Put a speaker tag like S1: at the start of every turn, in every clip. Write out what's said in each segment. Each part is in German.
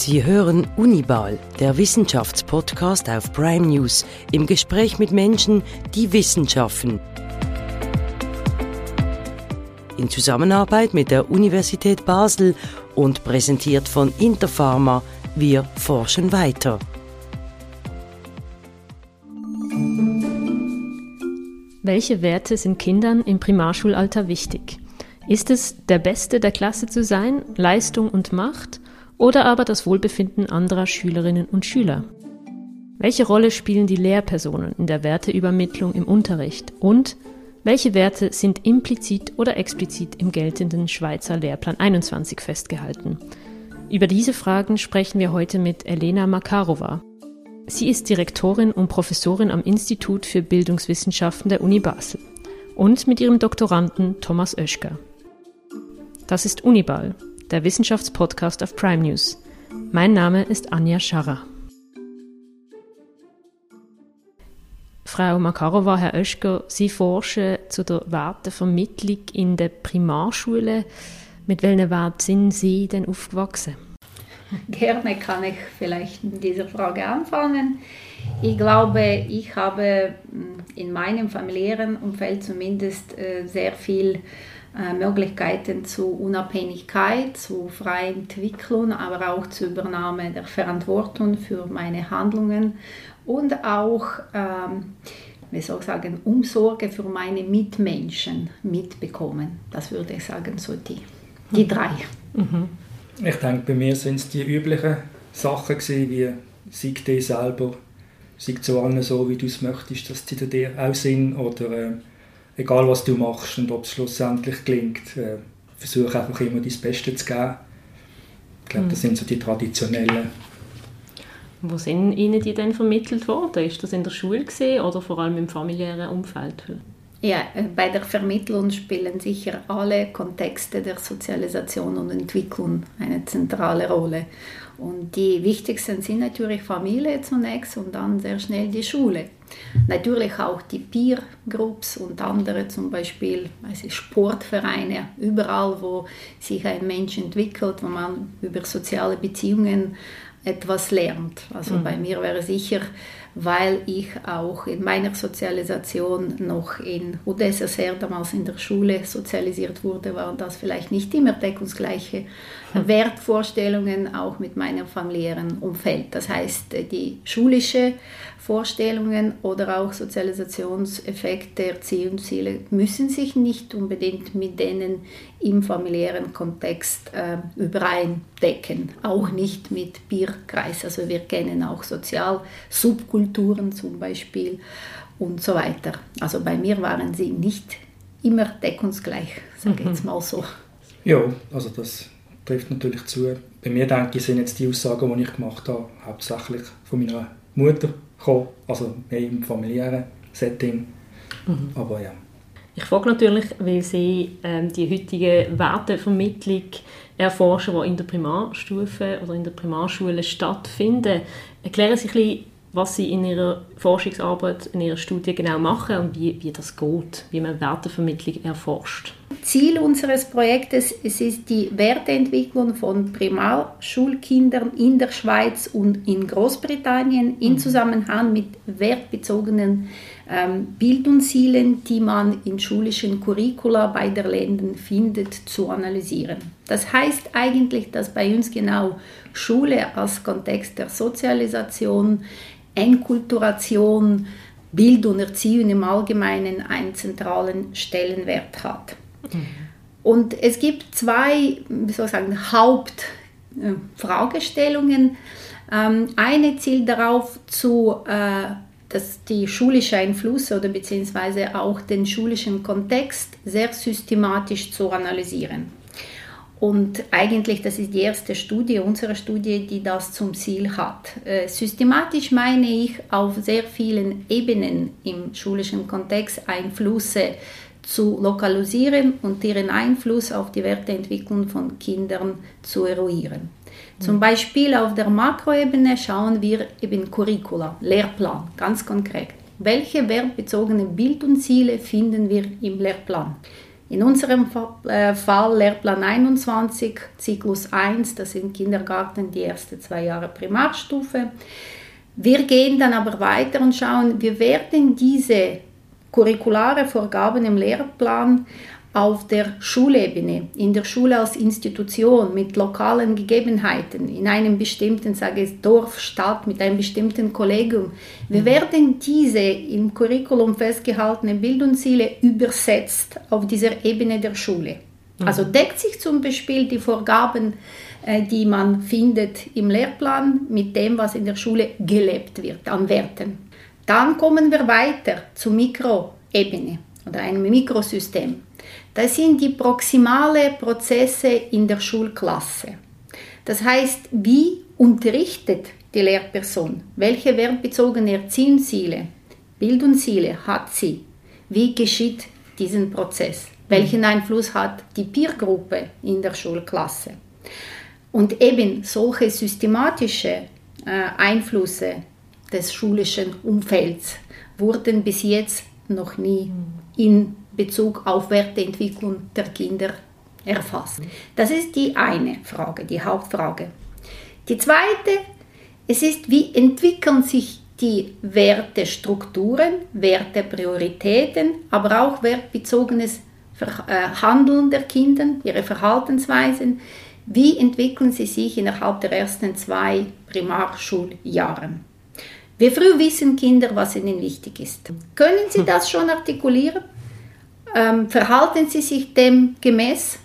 S1: Sie hören Unibal, der Wissenschaftspodcast auf Prime News, im Gespräch mit Menschen, die Wissenschaften. In Zusammenarbeit mit der Universität Basel und präsentiert von Interpharma, wir forschen weiter.
S2: Welche Werte sind Kindern im Primarschulalter wichtig? Ist es, der Beste der Klasse zu sein, Leistung und Macht, oder aber das Wohlbefinden anderer Schülerinnen und Schüler? Welche Rolle spielen die Lehrpersonen in der Werteübermittlung im Unterricht? Und welche Werte sind implizit oder explizit im geltenden Schweizer Lehrplan 21 festgehalten? Über diese Fragen sprechen wir heute mit Elena Makarova. Sie ist Direktorin und Professorin am Institut für Bildungswissenschaften der Uni Basel und mit ihrem Doktoranden Thomas Oeschger. Das ist Uniball, der Wissenschaftspodcast auf Prime News. Mein Name ist Anja Scharrer. Frau Makarova, Herr Oeschger, Sie forschen zu der Wertevermittlung in der Primarschule. Mit welchen Werten sind Sie denn aufgewachsen?
S3: Gerne kann ich vielleicht mit dieser Frage anfangen. Ich glaube, ich habe mm, in meinem familiären Umfeld zumindest äh, sehr viel Möglichkeiten zu Unabhängigkeit, zu freier Entwicklung, aber auch zur Übernahme der Verantwortung für meine Handlungen und auch, ähm, wie soll ich sagen, Umsorge für meine Mitmenschen mitbekommen. Das würde ich sagen, so die, die mhm. drei.
S4: Mhm. Ich denke, bei mir sind es die üblichen Sachen gewesen, wie sei dir selber, sei zu allen so, wie du es möchtest, dass die dir auch sind oder äh, egal was du machst und ob es schlussendlich gelingt, äh, versuche einfach immer dein Bestes zu geben. Ich glaube, das mhm. sind so die traditionellen.
S2: Wo sind Ihnen die denn vermittelt worden? Ist das in der Schule gesehen oder vor allem im familiären Umfeld?
S3: Ja, äh, bei der Vermittlung spielen sicher alle Kontexte der Sozialisation und Entwicklung eine zentrale Rolle. Und die wichtigsten sind natürlich Familie zunächst und dann sehr schnell die Schule. Natürlich auch die Peer Groups und andere, zum Beispiel also Sportvereine, überall, wo sich ein Mensch entwickelt, wo man über soziale Beziehungen etwas lernt. Also mhm. bei mir wäre sicher weil ich auch in meiner Sozialisation noch in UdSSR, damals in der Schule sozialisiert wurde, waren das vielleicht nicht immer deckungsgleiche. Wertvorstellungen, auch mit meinem familiären Umfeld. Das heißt, die schulische Vorstellungen oder auch Sozialisationseffekte, Erziehungsziele müssen sich nicht unbedingt mit denen im familiären Kontext äh, übereindecken. Auch nicht mit Bierkreis. Also wir kennen auch Sozialsubkulturen zum Beispiel und so weiter. Also bei mir waren sie nicht immer deckungsgleich, sage ich jetzt mhm. mal so.
S4: Ja, also das trifft natürlich zu. Bei mir denke ich, sind jetzt die Aussagen, die ich gemacht habe, hauptsächlich von meiner Mutter gekommen, also mehr im familiären Setting. Mhm. Aber ja.
S2: Ich frage natürlich, weil Sie ähm, die heutige Wertevermittlung erforschen, die in der Primarstufe oder in der Primarschule stattfinden. Erklären Sie ein bisschen, was Sie in Ihrer Forschungsarbeit, in Ihrer Studie genau machen und wie, wie das geht, wie man Wertevermittlung erforscht.
S3: Ziel unseres Projektes es ist die Werteentwicklung von Primarschulkindern in der Schweiz und in Großbritannien in mhm. Zusammenhang mit wertbezogenen ähm, Bildungszielen, die man in schulischen Curricula beider Ländern findet, zu analysieren. Das heißt eigentlich, dass bei uns genau Schule als Kontext der Sozialisation, Enkulturation, Bildung, Erziehung im Allgemeinen einen zentralen Stellenwert hat. Mhm. Und es gibt zwei wie soll ich sagen, Hauptfragestellungen. Ähm, eine zielt darauf zu, äh, dass die schulische Einflüsse oder beziehungsweise auch den schulischen Kontext sehr systematisch zu analysieren. Und eigentlich, das ist die erste Studie, unsere Studie, die das zum Ziel hat. Äh, systematisch meine ich auf sehr vielen Ebenen im schulischen Kontext Einflüsse zu lokalisieren und ihren Einfluss auf die Werteentwicklung von Kindern zu eruieren. Zum mhm. Beispiel auf der Makroebene schauen wir eben Curricula, Lehrplan, ganz konkret. Welche wertbezogenen Bildungsziele finden wir im Lehrplan? In unserem äh, Fall Lehrplan 21, Zyklus 1, das sind Kindergarten, die ersten zwei Jahre Primarstufe. Wir gehen dann aber weiter und schauen, wir werden diese curriculare Vorgaben im Lehrplan auf der Schulebene, in der Schule als Institution mit lokalen Gegebenheiten, in einem bestimmten, sage ich, Dorf, Stadt, mit einem bestimmten Kollegium. Wir mhm. werden diese im Curriculum festgehaltene Bildungsziele übersetzt auf dieser Ebene der Schule. Mhm. Also deckt sich zum Beispiel die Vorgaben, äh, die man findet im Lehrplan, mit dem, was in der Schule gelebt wird an Werten. Dann kommen wir weiter zur Mikroebene oder einem Mikrosystem. Das sind die proximale Prozesse in der Schulklasse. Das heißt, wie unterrichtet die Lehrperson? Welche wertbezogene Erziehungsziele, Bildungsziele hat sie? Wie geschieht diesen Prozess? Welchen Einfluss hat die Peergruppe in der Schulklasse? Und eben solche systematische äh, Einflüsse des schulischen Umfelds wurden bis jetzt noch nie in Bezug auf Werteentwicklung der Kinder erfasst. Das ist die eine Frage, die Hauptfrage. Die zweite, es ist, wie entwickeln sich die Wertestrukturen, Werteprioritäten, aber auch wertbezogenes äh, Handeln der Kinder, ihre Verhaltensweisen, wie entwickeln sie sich innerhalb der ersten zwei Primarschuljahre. Wie früh wissen Kinder, was ihnen wichtig ist? Können sie das schon artikulieren? Ähm, verhalten sie sich dem gemäß?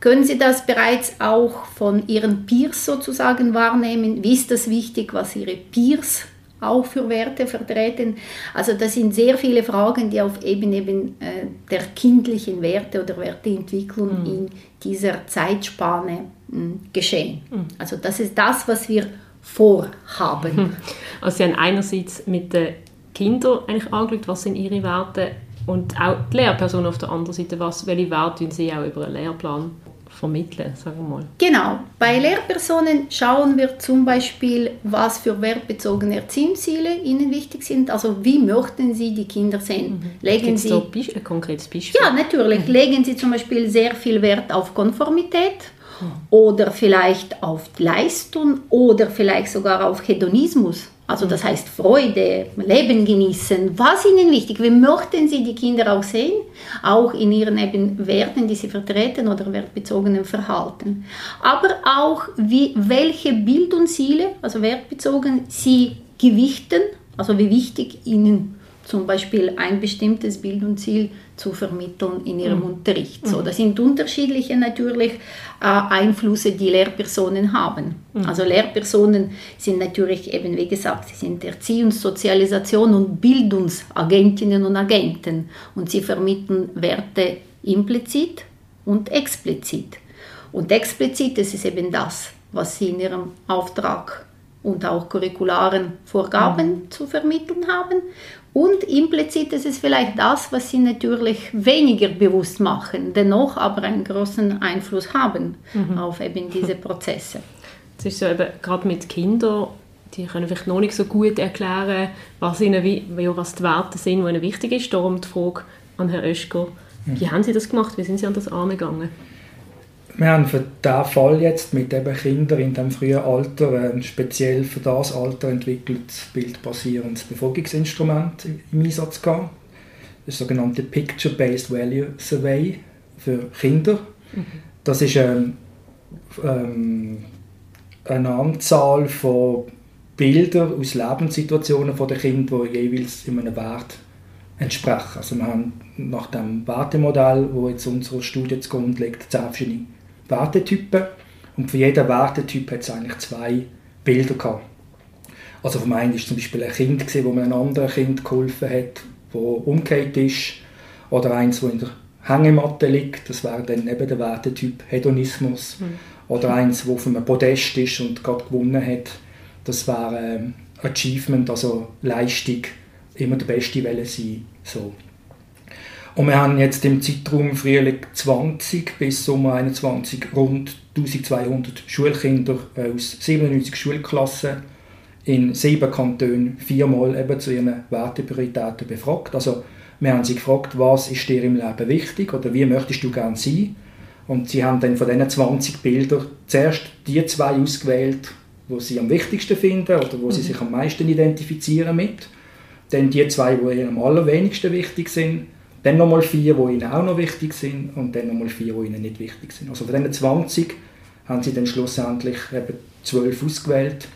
S3: Können Sie das bereits auch von Ihren Peers sozusagen wahrnehmen? Wie ist das wichtig, was Ihre Peers auch für Werte vertreten? Also das sind sehr viele Fragen, die auf Ebene eben, äh, der kindlichen Werte oder Werteentwicklung mhm. in dieser Zeitspanne mh, hm, geschehen. Mhm. Also das ist das, was wir vorhaben.
S2: Also Sie haben einerseits mit den Kindern eigentlich angeschaut, was sind ihre Werte und auch die Lehrperson auf der anderen Seite, was, welche Werte sie auch über einen Lehrplan vermitteln, sagen wir mal.
S3: Genau. Bei Lehrpersonen schauen wir zum Beispiel, was für wertbezogene Erziehungsziele ihnen wichtig sind. Also wie möchten sie die Kinder sehen?
S2: Mhm. Legen sie so ein konkretes Beispiel?
S3: Ja, natürlich. Mhm. Legen sie zum Beispiel sehr viel Wert auf Konformität mhm. oder vielleicht auf Leistung oder vielleicht sogar auf Hedonismus. Also das heißt Freude, Leben genießen. Was ihnen wichtig? Wie möchten sie die Kinder auch sehen? Auch in ihren eben Werten, die sie vertreten oder wertbezogenen Verhalten. Aber auch wie, welche Bildungsziele, also wertbezogen, sie gewichten, also wie wichtig ihnen zum Beispiel ein bestimmtes Bildungsziel zu vermitteln in ihrem mhm. Unterricht. So, mhm. das sind unterschiedliche natürlich äh, Einflüsse, die Lehrpersonen haben. Mhm. Also Lehrpersonen sind natürlich eben, wie gesagt, sie sind Erziehungs-, Sozialisation und Bildungsagentinnen und Agenten und sie vermitteln Werte implizit und explizit. Und explizit, das ist eben das, was sie in ihrem Auftrag und auch curricularen Vorgaben mhm. zu vermitteln haben. Und implizit ist es vielleicht das, was sie natürlich weniger bewusst machen, dennoch aber einen großen Einfluss haben mhm. auf eben diese Prozesse.
S2: Es ist so eben gerade mit Kindern, die können vielleicht noch nicht so gut erklären, was, ihnen, wie, was die Werte sind, die ihnen wichtig ist. Darum die Frage an Herrn Oeschger, wie mhm. haben Sie das gemacht? Wie sind Sie an das angegangen?
S4: Wir haben für diesen Fall jetzt mit eben Kindern in diesem frühen Alter ein speziell für das Alter entwickeltes bildbasierendes Befolgungsinstrument im Einsatz gehabt. Das sogenannte Picture-Based Value Survey für Kinder. Mhm. Das ist ähm, ähm, eine Anzahl von Bildern aus Lebenssituationen der Kinder, die jeweils in einem Wert entsprechen. Also wir haben nach dem Wertemodell, wo jetzt unsere Studie zugrunde liegt, zehn verschiedene Wertetypen und für jeden Wertetyp hat es eigentlich zwei Bilder gehabt. Also vom einen war zum Beispiel ein Kind, das wo man einem anderen Kind geholfen hat, das umgekehrt ist, oder eins, das in der Hängematte liegt, das wäre dann eben der Wertetyp Hedonismus, mhm. oder eins, das auf einem Podest ist und gerade gewonnen hat, das wäre ähm, Achievement, also Leistung, immer der Beste wollen sein. So. Und wir haben jetzt im Zeitraum Frühling 20 bis Sommer 21 rund 1200 Schulkinder aus 97 Schulklassen in sieben Kantonen viermal eben zu ihren Werteprioritäten befragt. Also Wir haben sie gefragt, was ist dir im Leben wichtig oder wie möchtest du gerne sein? Und sie haben dann von diesen 20 Bildern zuerst die zwei ausgewählt, wo sie am wichtigsten finden oder wo mhm. sie sich am meisten identifizieren mit. Dann die zwei, die ihnen am allerwenigsten wichtig sind. Dann nochmal vier, die ihnen auch noch wichtig sind. Und dann nochmal vier, die ihnen nicht wichtig sind. Also von diesen 20 haben sie dann schlussendlich eben zwölf ausgewählt.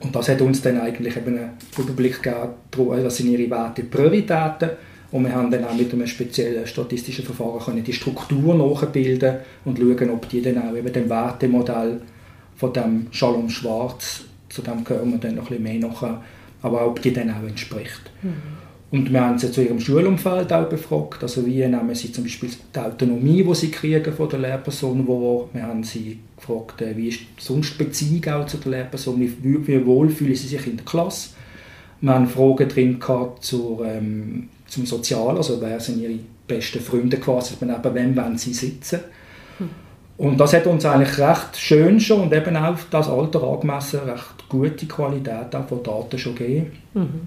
S4: Und das hat uns dann eigentlich eben einen Überblick gegeben, was sind ihre Werte, Prioritäten und wir haben dann auch mit einem speziellen statistischen Verfahren können die Struktur nachbilden und schauen, ob die dann auch eben dem Wertemodell von dem Shalom Schwarz, zu dem gehören wir dann noch ein bisschen mehr nachher, aber ob die dann auch entspricht. Mhm. Und wir haben sie zu ihrem Schulumfeld auch befragt, also wie nehmen sie zum Beispiel die Autonomie, die sie kriegen von der Lehrperson wahr. Wir haben sie gefragt, äh, wie ist sonst die Beziehung auch zu der Lehrperson, wie, wie wohl fühlen sie sich in der Klasse. Wir haben Fragen drin gehabt zur ähm, zum Sozialen, also wer sind ihre besten Freunde quasi, neben wem wollen sie sitzen. Hm. Und das hat uns eigentlich recht schön schon und eben auch das Alter angemessen recht gute Qualität auch von Daten schon gegeben. Mhm.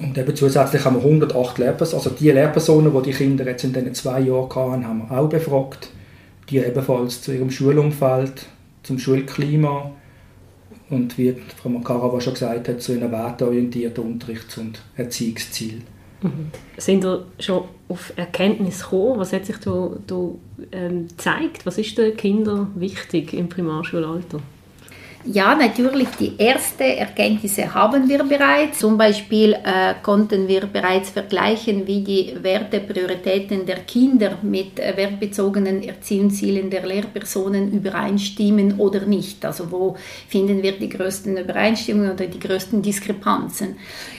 S4: Und eben zusätzlich haben wir 108 Lehrpersonen, also die Lehrpersonen, die die Kinder jetzt in diesen zwei Jahren hatten, haben wir auch befragt. Die ebenfalls zu ihrem Schulumfeld, zum Schulklima und wie Frau Makarova schon gesagt hat, zu einem werteorientierten Unterrichts- und Erziehungsziel.
S2: Mhm. Sind ihr schon auf Erkenntnis gekommen? Was hat sich da, da ähm, gezeigt? Was ist den Kindern wichtig im Primarschulalter?
S3: Ja, natürlich, die ersten Erkenntnisse haben wir bereits. Zum Beispiel äh, konnten wir bereits vergleichen, wie die Werteprioritäten der Kinder mit äh, wertbezogenen Erziehungszielen der Lehrpersonen übereinstimmen oder nicht. Also wo finden wir die größten Übereinstimmungen oder die größten Diskrepanzen.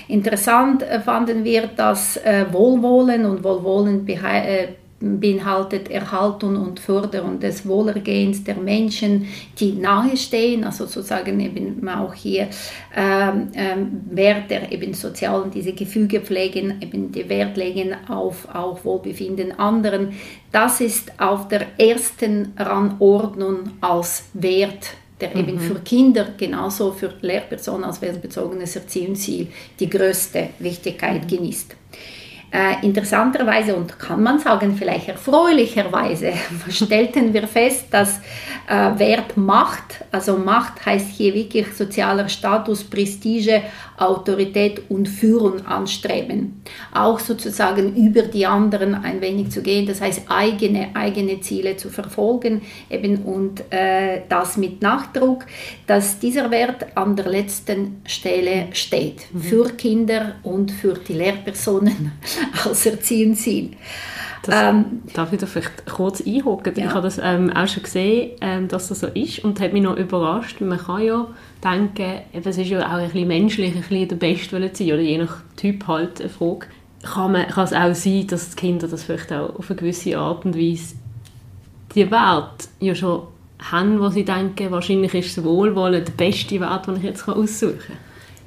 S3: Interessant äh, fanden wir, dass äh, Wohlwollen und Wohlwollen äh, beinhaltet Erhaltung und Förderung des Wohlergehens der Menschen, die nahestehen, also sozusagen eben auch hier ähm, ähm, Wert der eben sozialen, diese Gefüge pflegen, eben die Wert legen auf auch Wohlbefinden anderen. Das ist auf der ersten Rangordnung als Wert der eben mhm. für Kinder genauso für Lehrpersonen als wertbezogenes Erziehungsziel die größte Wichtigkeit mhm. genießt. Äh, interessanterweise und kann man sagen, vielleicht erfreulicherweise stellten wir fest, dass äh, Wert Macht, also Macht heißt hier wirklich sozialer Status, Prestige, Autorität und Führung anstreben. Auch sozusagen über die anderen ein wenig zu gehen, das heißt eigene, eigene Ziele zu verfolgen eben und äh, das mit Nachdruck, dass dieser Wert an der letzten Stelle steht mhm. für Kinder und für die Lehrpersonen als Erziehungsziel.
S2: Das, ähm, darf ich da vielleicht kurz einhaken? Ja. Ich habe das ähm, auch schon gesehen, ähm, dass das so ist und hat mich noch überrascht. Man kann ja denken, es ist ja auch ein bisschen menschlich, ein bisschen der Beste sein oder je nach Typ halt eine Frage. Kann, man, kann es auch sein, dass die Kinder das vielleicht auch auf eine gewisse Art und Weise die Wert ja schon haben, wo sie denken, wahrscheinlich ist das Wohlwollen der beste Wert, den ich jetzt aussuchen kann.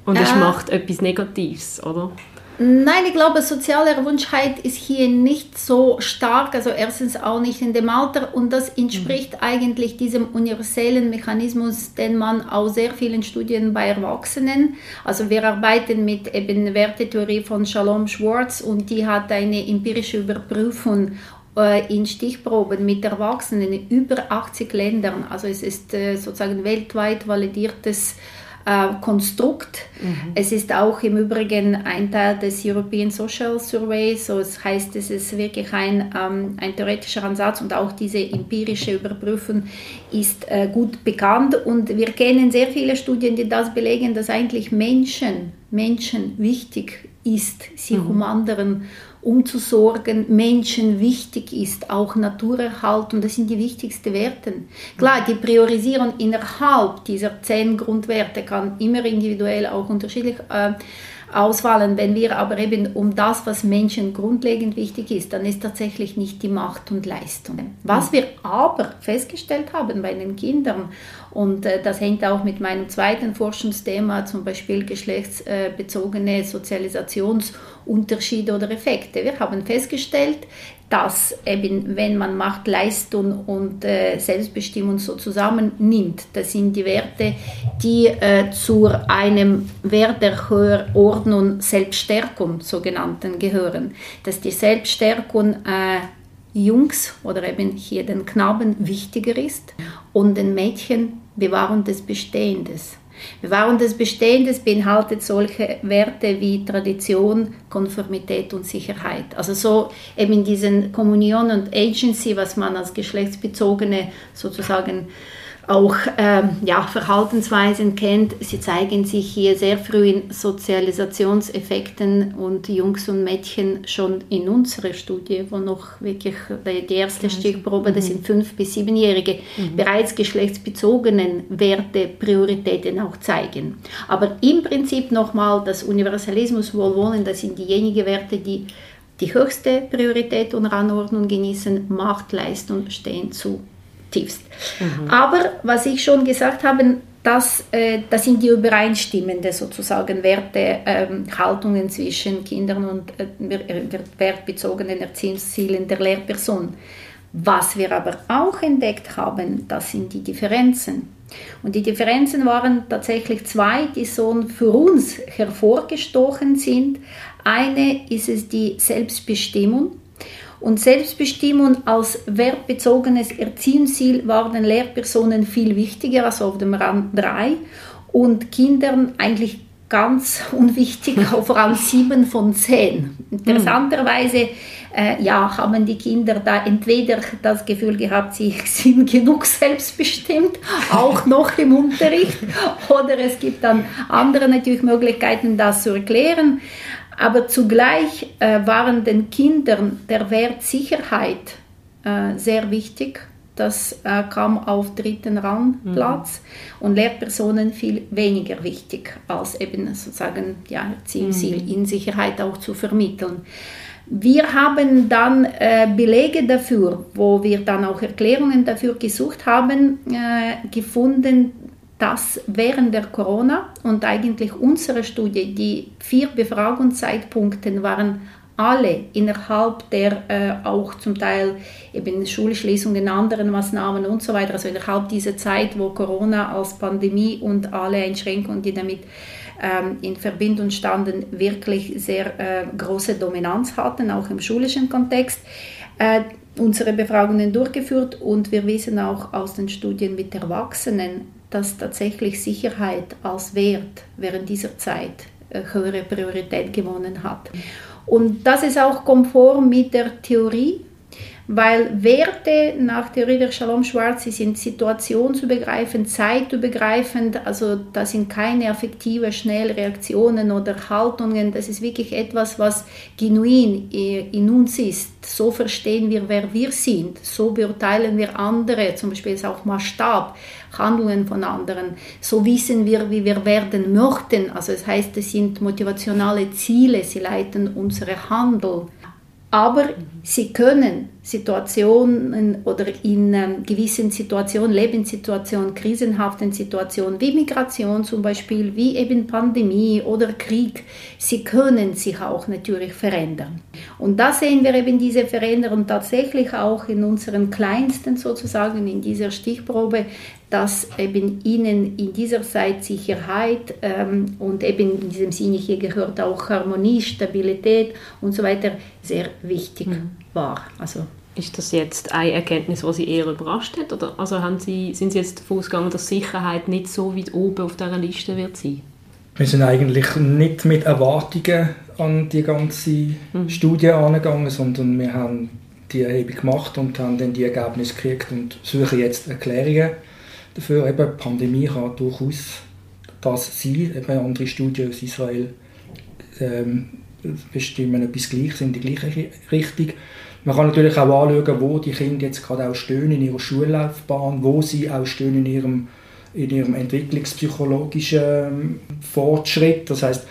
S2: Und es äh, macht etwas Negatives, oder?
S3: Nein, ich glaube, soziale Erwünschtheit ist hier nicht so stark, also erstens auch nicht in dem Alter. Und das entspricht mhm. eigentlich diesem universellen Mechanismus, den man aus sehr vielen Studien bei Erwachsenen, also wir arbeiten mit eben Wertetheorie von Shalom Schwartz und die hat eine empirische Überprüfung äh, in Stichproben mit Erwachsenen in über 80 Ländern, also es ist äh, sozusagen weltweit validiertes äh, Konstrukt. Mhm. Es ist auch im Übrigen ein Teil des European Social Survey, so das heißt, es ist wirklich ein, ähm, ein theoretischer Ansatz und auch diese empirische Überprüfung ist äh, gut bekannt und wir kennen sehr viele Studien, die das belegen, dass eigentlich Menschen, Menschen wichtig ist, sich mhm. um anderen umzusorgen, Menschen wichtig ist, auch Naturerhalt und das sind die wichtigsten Werte. Klar, die Priorisierung innerhalb dieser zehn Grundwerte kann immer individuell auch unterschiedlich äh, ausfallen. Wenn wir aber eben um das, was Menschen grundlegend wichtig ist, dann ist tatsächlich nicht die Macht und Leistung. Was wir aber festgestellt haben bei den Kindern, und äh, das hängt auch mit meinem zweiten Forschungsthema, zum Beispiel geschlechtsbezogene Sozialisationsunterschiede oder Effekte. Wir haben festgestellt, dass eben, wenn man Macht, Leistung und äh, Selbstbestimmung so zusammennimmt, das sind die Werte, die äh, zu einem Wert der höheren Ordnung Selbststärkung sogenannten gehören. Dass die Selbststärkung äh, Jungs oder eben hier den Knaben wichtiger ist und den Mädchen Bewahrung des Bestehendes. Bewahrung des Bestehendes beinhaltet solche Werte wie Tradition, Konformität und Sicherheit. Also so eben diesen Kommunion und Agency, was man als geschlechtsbezogene sozusagen auch ähm, ja, Verhaltensweisen kennt. Sie zeigen sich hier sehr früh in Sozialisationseffekten und Jungs und Mädchen schon in unserer Studie, wo noch wirklich die erste Stichprobe, das sind fünf- bis siebenjährige, mhm. bereits geschlechtsbezogenen Werte, Prioritäten auch zeigen. Aber im Prinzip nochmal das Universalismus, Wohlwollen, das sind diejenigen Werte, die die höchste Priorität und Anordnung genießen, Macht, Leistung stehen zu tiefst. Mhm. Aber was ich schon gesagt habe, das, äh, das sind die übereinstimmenden sozusagen Werte, ähm, Haltungen zwischen Kindern und äh, wertbezogenen Erziehungszielen der Lehrperson. Was wir aber auch entdeckt haben, das sind die Differenzen. Und die Differenzen waren tatsächlich zwei, die so für uns hervorgestochen sind. Eine ist es die Selbstbestimmung und Selbstbestimmung als wertbezogenes Erziehungsziel war den Lehrpersonen viel wichtiger als auf dem Rand 3 und Kindern eigentlich ganz unwichtig, vor allem 7 von 10. Interessanterweise äh, ja, haben die Kinder da entweder das Gefühl gehabt, sie sind genug selbstbestimmt, auch noch im Unterricht, oder es gibt dann andere natürlich Möglichkeiten, das zu erklären. Aber zugleich äh, waren den Kindern der Wert Sicherheit äh, sehr wichtig. Das äh, kam auf dritten Rangplatz mhm. und Lehrpersonen viel weniger wichtig, als eben sozusagen ja, Zielziel mhm. in Sicherheit auch zu vermitteln. Wir haben dann äh, Belege dafür, wo wir dann auch Erklärungen dafür gesucht haben, äh, gefunden, dass während der Corona und eigentlich unsere Studie, die vier Befragungszeitpunkte waren alle innerhalb der äh, auch zum Teil eben Schulschließungen, anderen Maßnahmen und so weiter, also innerhalb dieser Zeit, wo Corona als Pandemie und alle Einschränkungen, die damit ähm, in Verbindung standen, wirklich sehr äh, große Dominanz hatten, auch im schulischen Kontext. Äh, unsere Befragungen durchgeführt und wir wissen auch aus den Studien mit Erwachsenen, dass tatsächlich Sicherheit als Wert während dieser Zeit äh, höhere Priorität gewonnen hat. Und das ist auch konform mit der Theorie weil Werte nach Theorie der Shalom-Schwarz sind situationsübergreifend, zeitübergreifend, also das sind keine affektive Schnellreaktionen oder Haltungen, das ist wirklich etwas, was genuin in uns ist. So verstehen wir, wer wir sind, so beurteilen wir andere, zum Beispiel ist auch Maßstab, Handlungen von anderen, so wissen wir, wie wir werden möchten, also das heißt, es sind motivationale Ziele, sie leiten unsere Handel. Aber sie können Situationen oder in ähm, gewissen Situationen, Lebenssituationen, krisenhaften Situationen wie Migration zum Beispiel, wie eben Pandemie oder Krieg, sie können sich auch natürlich verändern. Und da sehen wir eben diese Veränderung tatsächlich auch in unseren Kleinsten sozusagen, in dieser Stichprobe, dass eben ihnen in dieser Zeit Sicherheit ähm, und eben in diesem Sinne hier gehört auch Harmonie, Stabilität und so weiter sehr wichtig mhm. war.
S2: Also ist das jetzt eine Erkenntnis, die Sie eher überrascht hat? Oder also haben Sie, sind Sie jetzt davon ausgegangen, dass Sicherheit nicht so weit oben auf dieser Liste wird sein?
S4: Wir sind eigentlich nicht mit Erwartungen an die ganze mhm. Studie angegangen, sondern wir haben die Erhebung gemacht und haben dann die Ergebnisse gekriegt und suchen jetzt Erklärungen dafür. Eben, die Pandemie kann durchaus das sein. Eben andere Studien aus Israel ähm, bestimmen etwas Gleiches in die gleiche Richtung. Man kann natürlich auch anschauen, wo die Kinder jetzt gerade auch stehen in ihrer Schullaufbahn, wo sie auch stehen in ihrem, in ihrem entwicklungspsychologischen ähm, Fortschritt. Das heißt,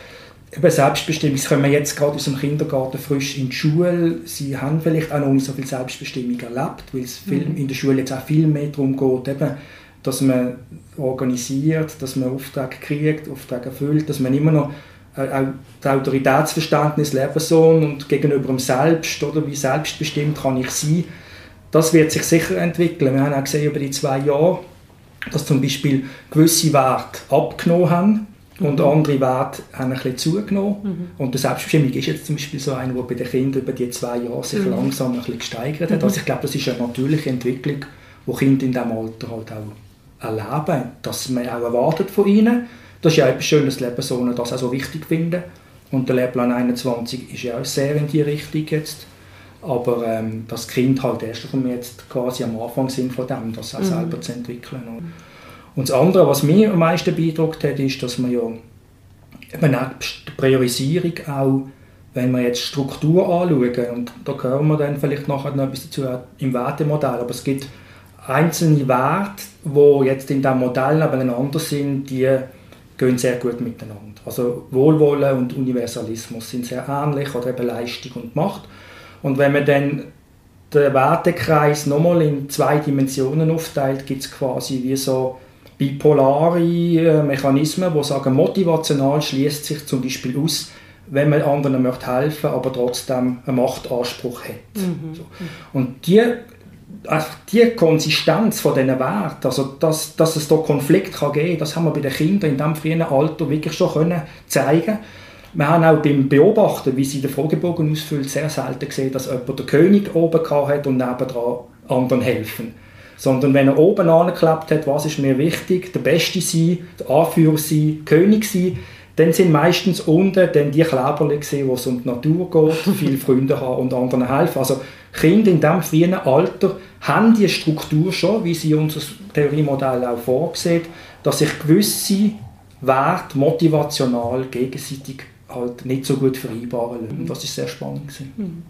S4: eben Selbstbestimmung, sie kommen jetzt gerade aus dem Kindergarten frisch in die Schule, sie haben vielleicht auch noch nicht so viel Selbstbestimmung erlebt, weil es mhm. in der Schule jetzt auch viel mehr darum geht, eben, dass man organisiert, dass man Aufträge kriegt, Aufträge erfüllt, dass man immer noch auch das Autoritätsverständnis Lehrperson und gegenüber dem Selbst, oder wie selbstbestimmt kann ich sein, das wird sich sicher entwickeln. Wir haben auch gesehen über die zwei Jahre, dass zum Beispiel gewisse Werte abgenommen haben und mhm. andere Werte haben ein bisschen zugenommen. Mhm. Und die Selbstbestimmung ist jetzt zum Beispiel so eine, die bei den Kindern über die zwei Jahre sich mhm. langsam ein bisschen gesteigert hat. Also ich glaube, das ist eine natürliche Entwicklung, die Kinder in diesem Alter halt auch erleben, dass man auch erwartet von ihnen. Das ist ja etwas Schönes, dass Lehrpersonen das auch so wichtig finden. Und der Lehrplan 21 ist ja auch sehr in die Richtung jetzt. Aber ähm, das Kind halt erst von mir jetzt quasi am Anfang sind von dem, das auch mhm. selber zu entwickeln. Und das andere, was mir am meisten beeindruckt hat, ist, dass man ja eben auch die Priorisierung auch, wenn wir jetzt Struktur anschauen, und da hören wir dann vielleicht nachher noch etwas dazu im Wertemodell, aber es gibt einzelne Werte, die jetzt in diesem Modell nebeneinander sind, die gehen sehr gut miteinander. Also Wohlwollen und Universalismus sind sehr ähnlich, oder eben Leistung und Macht. Und wenn man dann den Wertekreis nochmal in zwei Dimensionen aufteilt, gibt es quasi wie so bipolare äh, Mechanismen, die sagen, motivational schließt sich zum Beispiel aus, wenn man anderen möchte helfen, aber trotzdem einen Machtanspruch hat. Mhm. So. Und die, die Konsistenz von diesen Werten, also dass, dass es da Konflikt kann geben, das haben wir bei den Kindern in diesem frühen Alter wirklich schon können zeigen. Wir haben auch beim Beobachten, wie sie den Fragebogen ausfüllt, sehr selten gesehen, dass jemand den König oben hat und nebendran anderen helfen sondern wenn er oben angeklappt hat, was ist mir wichtig, der Beste sein, der Anführer sein, König sein, dann sind meistens unten dann die Kleberli gesehen, wo es um die Natur geht, viele Freunde haben und anderen helfen. Also Kinder in diesem frühen Alter haben die Struktur schon, wie sie unser Theoriemodell auch vorsieht, dass sich gewisse Werte motivational gegenseitig halt nicht so gut vereinbaren lassen. Das ist sehr spannend. Gewesen. Mhm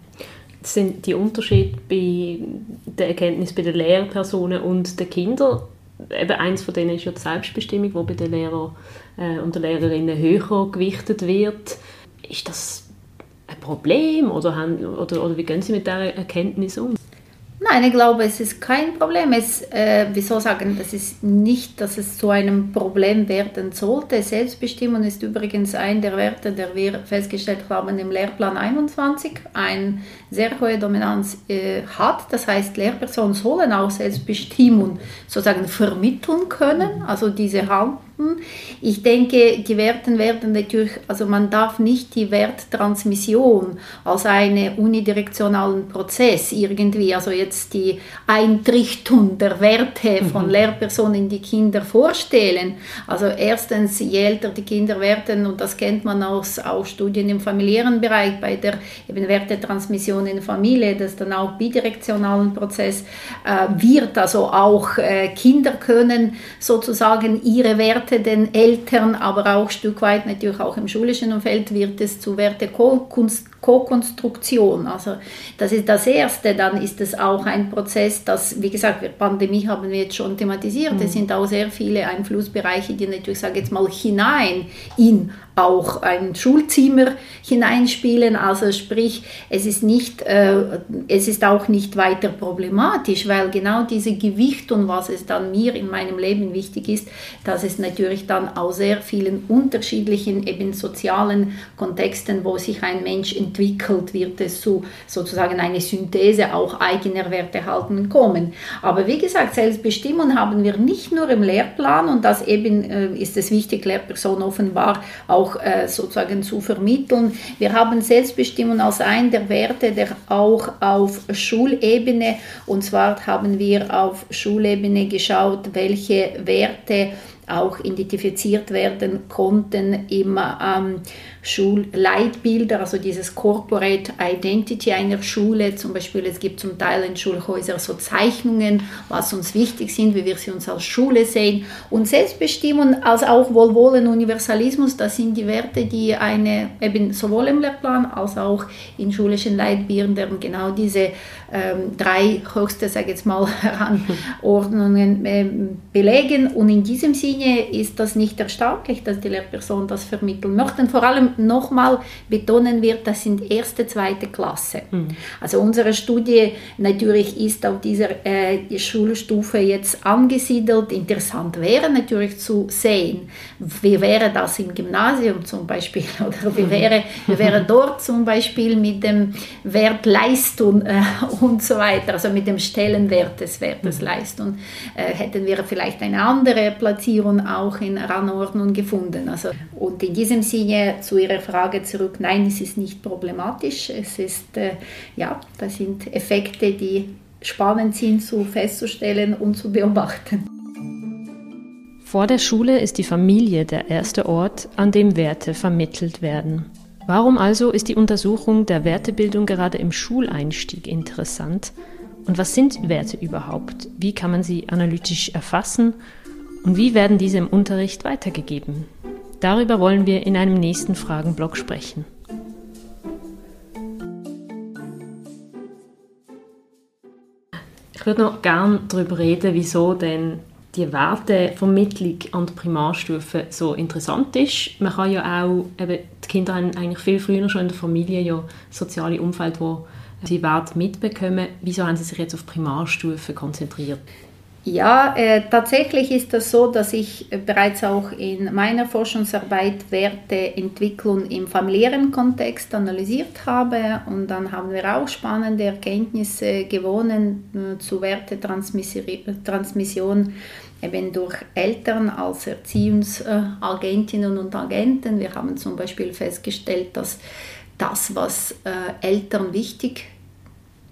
S2: sind die Unterschiede bei der Erkenntnis bei den Lehrpersonen und den Kindern. Eben eins von denen ist ja die Selbstbestimmung, wo bei den Lehrern äh, und den Lehrerinnen höher gewichtet wird. Ist das ein Problem oder, haben, oder, oder wie gehen Sie mit dieser Erkenntnis um?
S3: Nein, ich glaube, es ist kein Problem. Es, äh, wieso sagen, das ist nicht, dass es zu einem Problem werden sollte. Selbstbestimmung ist übrigens ein der Werte, der wir festgestellt haben im Lehrplan 21, eine sehr hohe Dominanz äh, hat. Das heißt, Lehrpersonen sollen auch Selbstbestimmung sozusagen vermitteln können, also diese Hand ich denke, die Werten werden natürlich, also man darf nicht die Werttransmission als einen unidirektionalen Prozess irgendwie, also jetzt die Eintrichtung der Werte von mhm. Lehrpersonen in die Kinder vorstellen. Also erstens, je älter die Kinder werden, und das kennt man aus auch Studien im familiären Bereich, bei der eben Wertetransmission in Familie, das dann auch bidirektionalen Prozess äh, wird, also auch äh, Kinder können sozusagen ihre Werte den Eltern, aber auch ein Stück weit natürlich auch im schulischen Umfeld wird es zu Werte Co-Konstruktion. Also das ist das Erste. Dann ist es auch ein Prozess, das, wie gesagt, Pandemie haben wir jetzt schon thematisiert. Mhm. Es sind auch sehr viele Einflussbereiche, die natürlich, sage jetzt mal, hinein in auch ein Schulzimmer hineinspielen. Also sprich, es ist, nicht, äh, es ist auch nicht weiter problematisch, weil genau diese Gewicht und was es dann mir in meinem Leben wichtig ist, dass es natürlich dann aus sehr vielen unterschiedlichen eben sozialen Kontexten, wo sich ein Mensch entwickelt, wird es zu sozusagen eine Synthese auch eigener Werte halten kommen. Aber wie gesagt, Selbstbestimmung haben wir nicht nur im Lehrplan und das eben äh, ist es wichtig, Lehrperson offenbar auch auch äh, sozusagen zu vermitteln. Wir haben Selbstbestimmung als einen der Werte, der auch auf Schulebene, und zwar haben wir auf Schulebene geschaut, welche Werte auch identifiziert werden konnten im ähm, Schulleitbilder, also dieses Corporate Identity einer Schule. Zum Beispiel, es gibt zum Teil in Schulhäusern so Zeichnungen, was uns wichtig sind, wie wir sie uns als Schule sehen. Und Selbstbestimmung als auch Wohlwollen, Universalismus, das sind die Werte, die eine eben sowohl im Lehrplan als auch in schulischen Leitbildern genau diese ähm, drei höchste, sage ich jetzt mal, Rangordnungen äh, belegen. Und in diesem Sinne ist das nicht erstaunlich, dass die Lehrperson das vermitteln möchte. Vor allem nochmal betonen wird, das sind erste, zweite Klasse. Mhm. Also unsere Studie natürlich ist auf dieser äh, Schulstufe jetzt angesiedelt. Interessant wäre natürlich zu sehen, wie wäre das im Gymnasium zum Beispiel oder wie wäre, wie wäre dort zum Beispiel mit dem Wert Leistung äh, und so weiter, also mit dem Stellenwert des Wertes mhm. Leistung, äh, hätten wir vielleicht eine andere Platzierung auch in Rangordnung gefunden. Also, und in diesem Sinne zu Ihrer Frage zurück, nein, es ist nicht problematisch. Es ist, äh, ja, das sind Effekte, die spannend sind zu festzustellen und zu beobachten.
S2: Vor der Schule ist die Familie der erste Ort, an dem Werte vermittelt werden. Warum also ist die Untersuchung der Wertebildung gerade im Schuleinstieg interessant? Und was sind Werte überhaupt? Wie kann man sie analytisch erfassen? Und wie werden diese im Unterricht weitergegeben? Darüber wollen wir in einem nächsten Fragenblock sprechen. Ich würde noch gerne darüber reden, wieso denn die Wertevermittlung an der Primarstufe so interessant ist. Man kann ja auch, eben, die Kinder haben eigentlich viel früher schon in der Familie ja soziale Umfeld, wo sie Werte mitbekommen. Wieso haben Sie sich jetzt auf Primarstufe konzentriert?
S3: Ja, äh, tatsächlich ist das so, dass ich bereits auch in meiner Forschungsarbeit Werteentwicklung im familiären Kontext analysiert habe und dann haben wir auch spannende Erkenntnisse gewonnen äh, zu Wertetransmission eben durch Eltern als Erziehungsagentinnen und Agenten. Wir haben zum Beispiel festgestellt, dass das, was äh, Eltern wichtig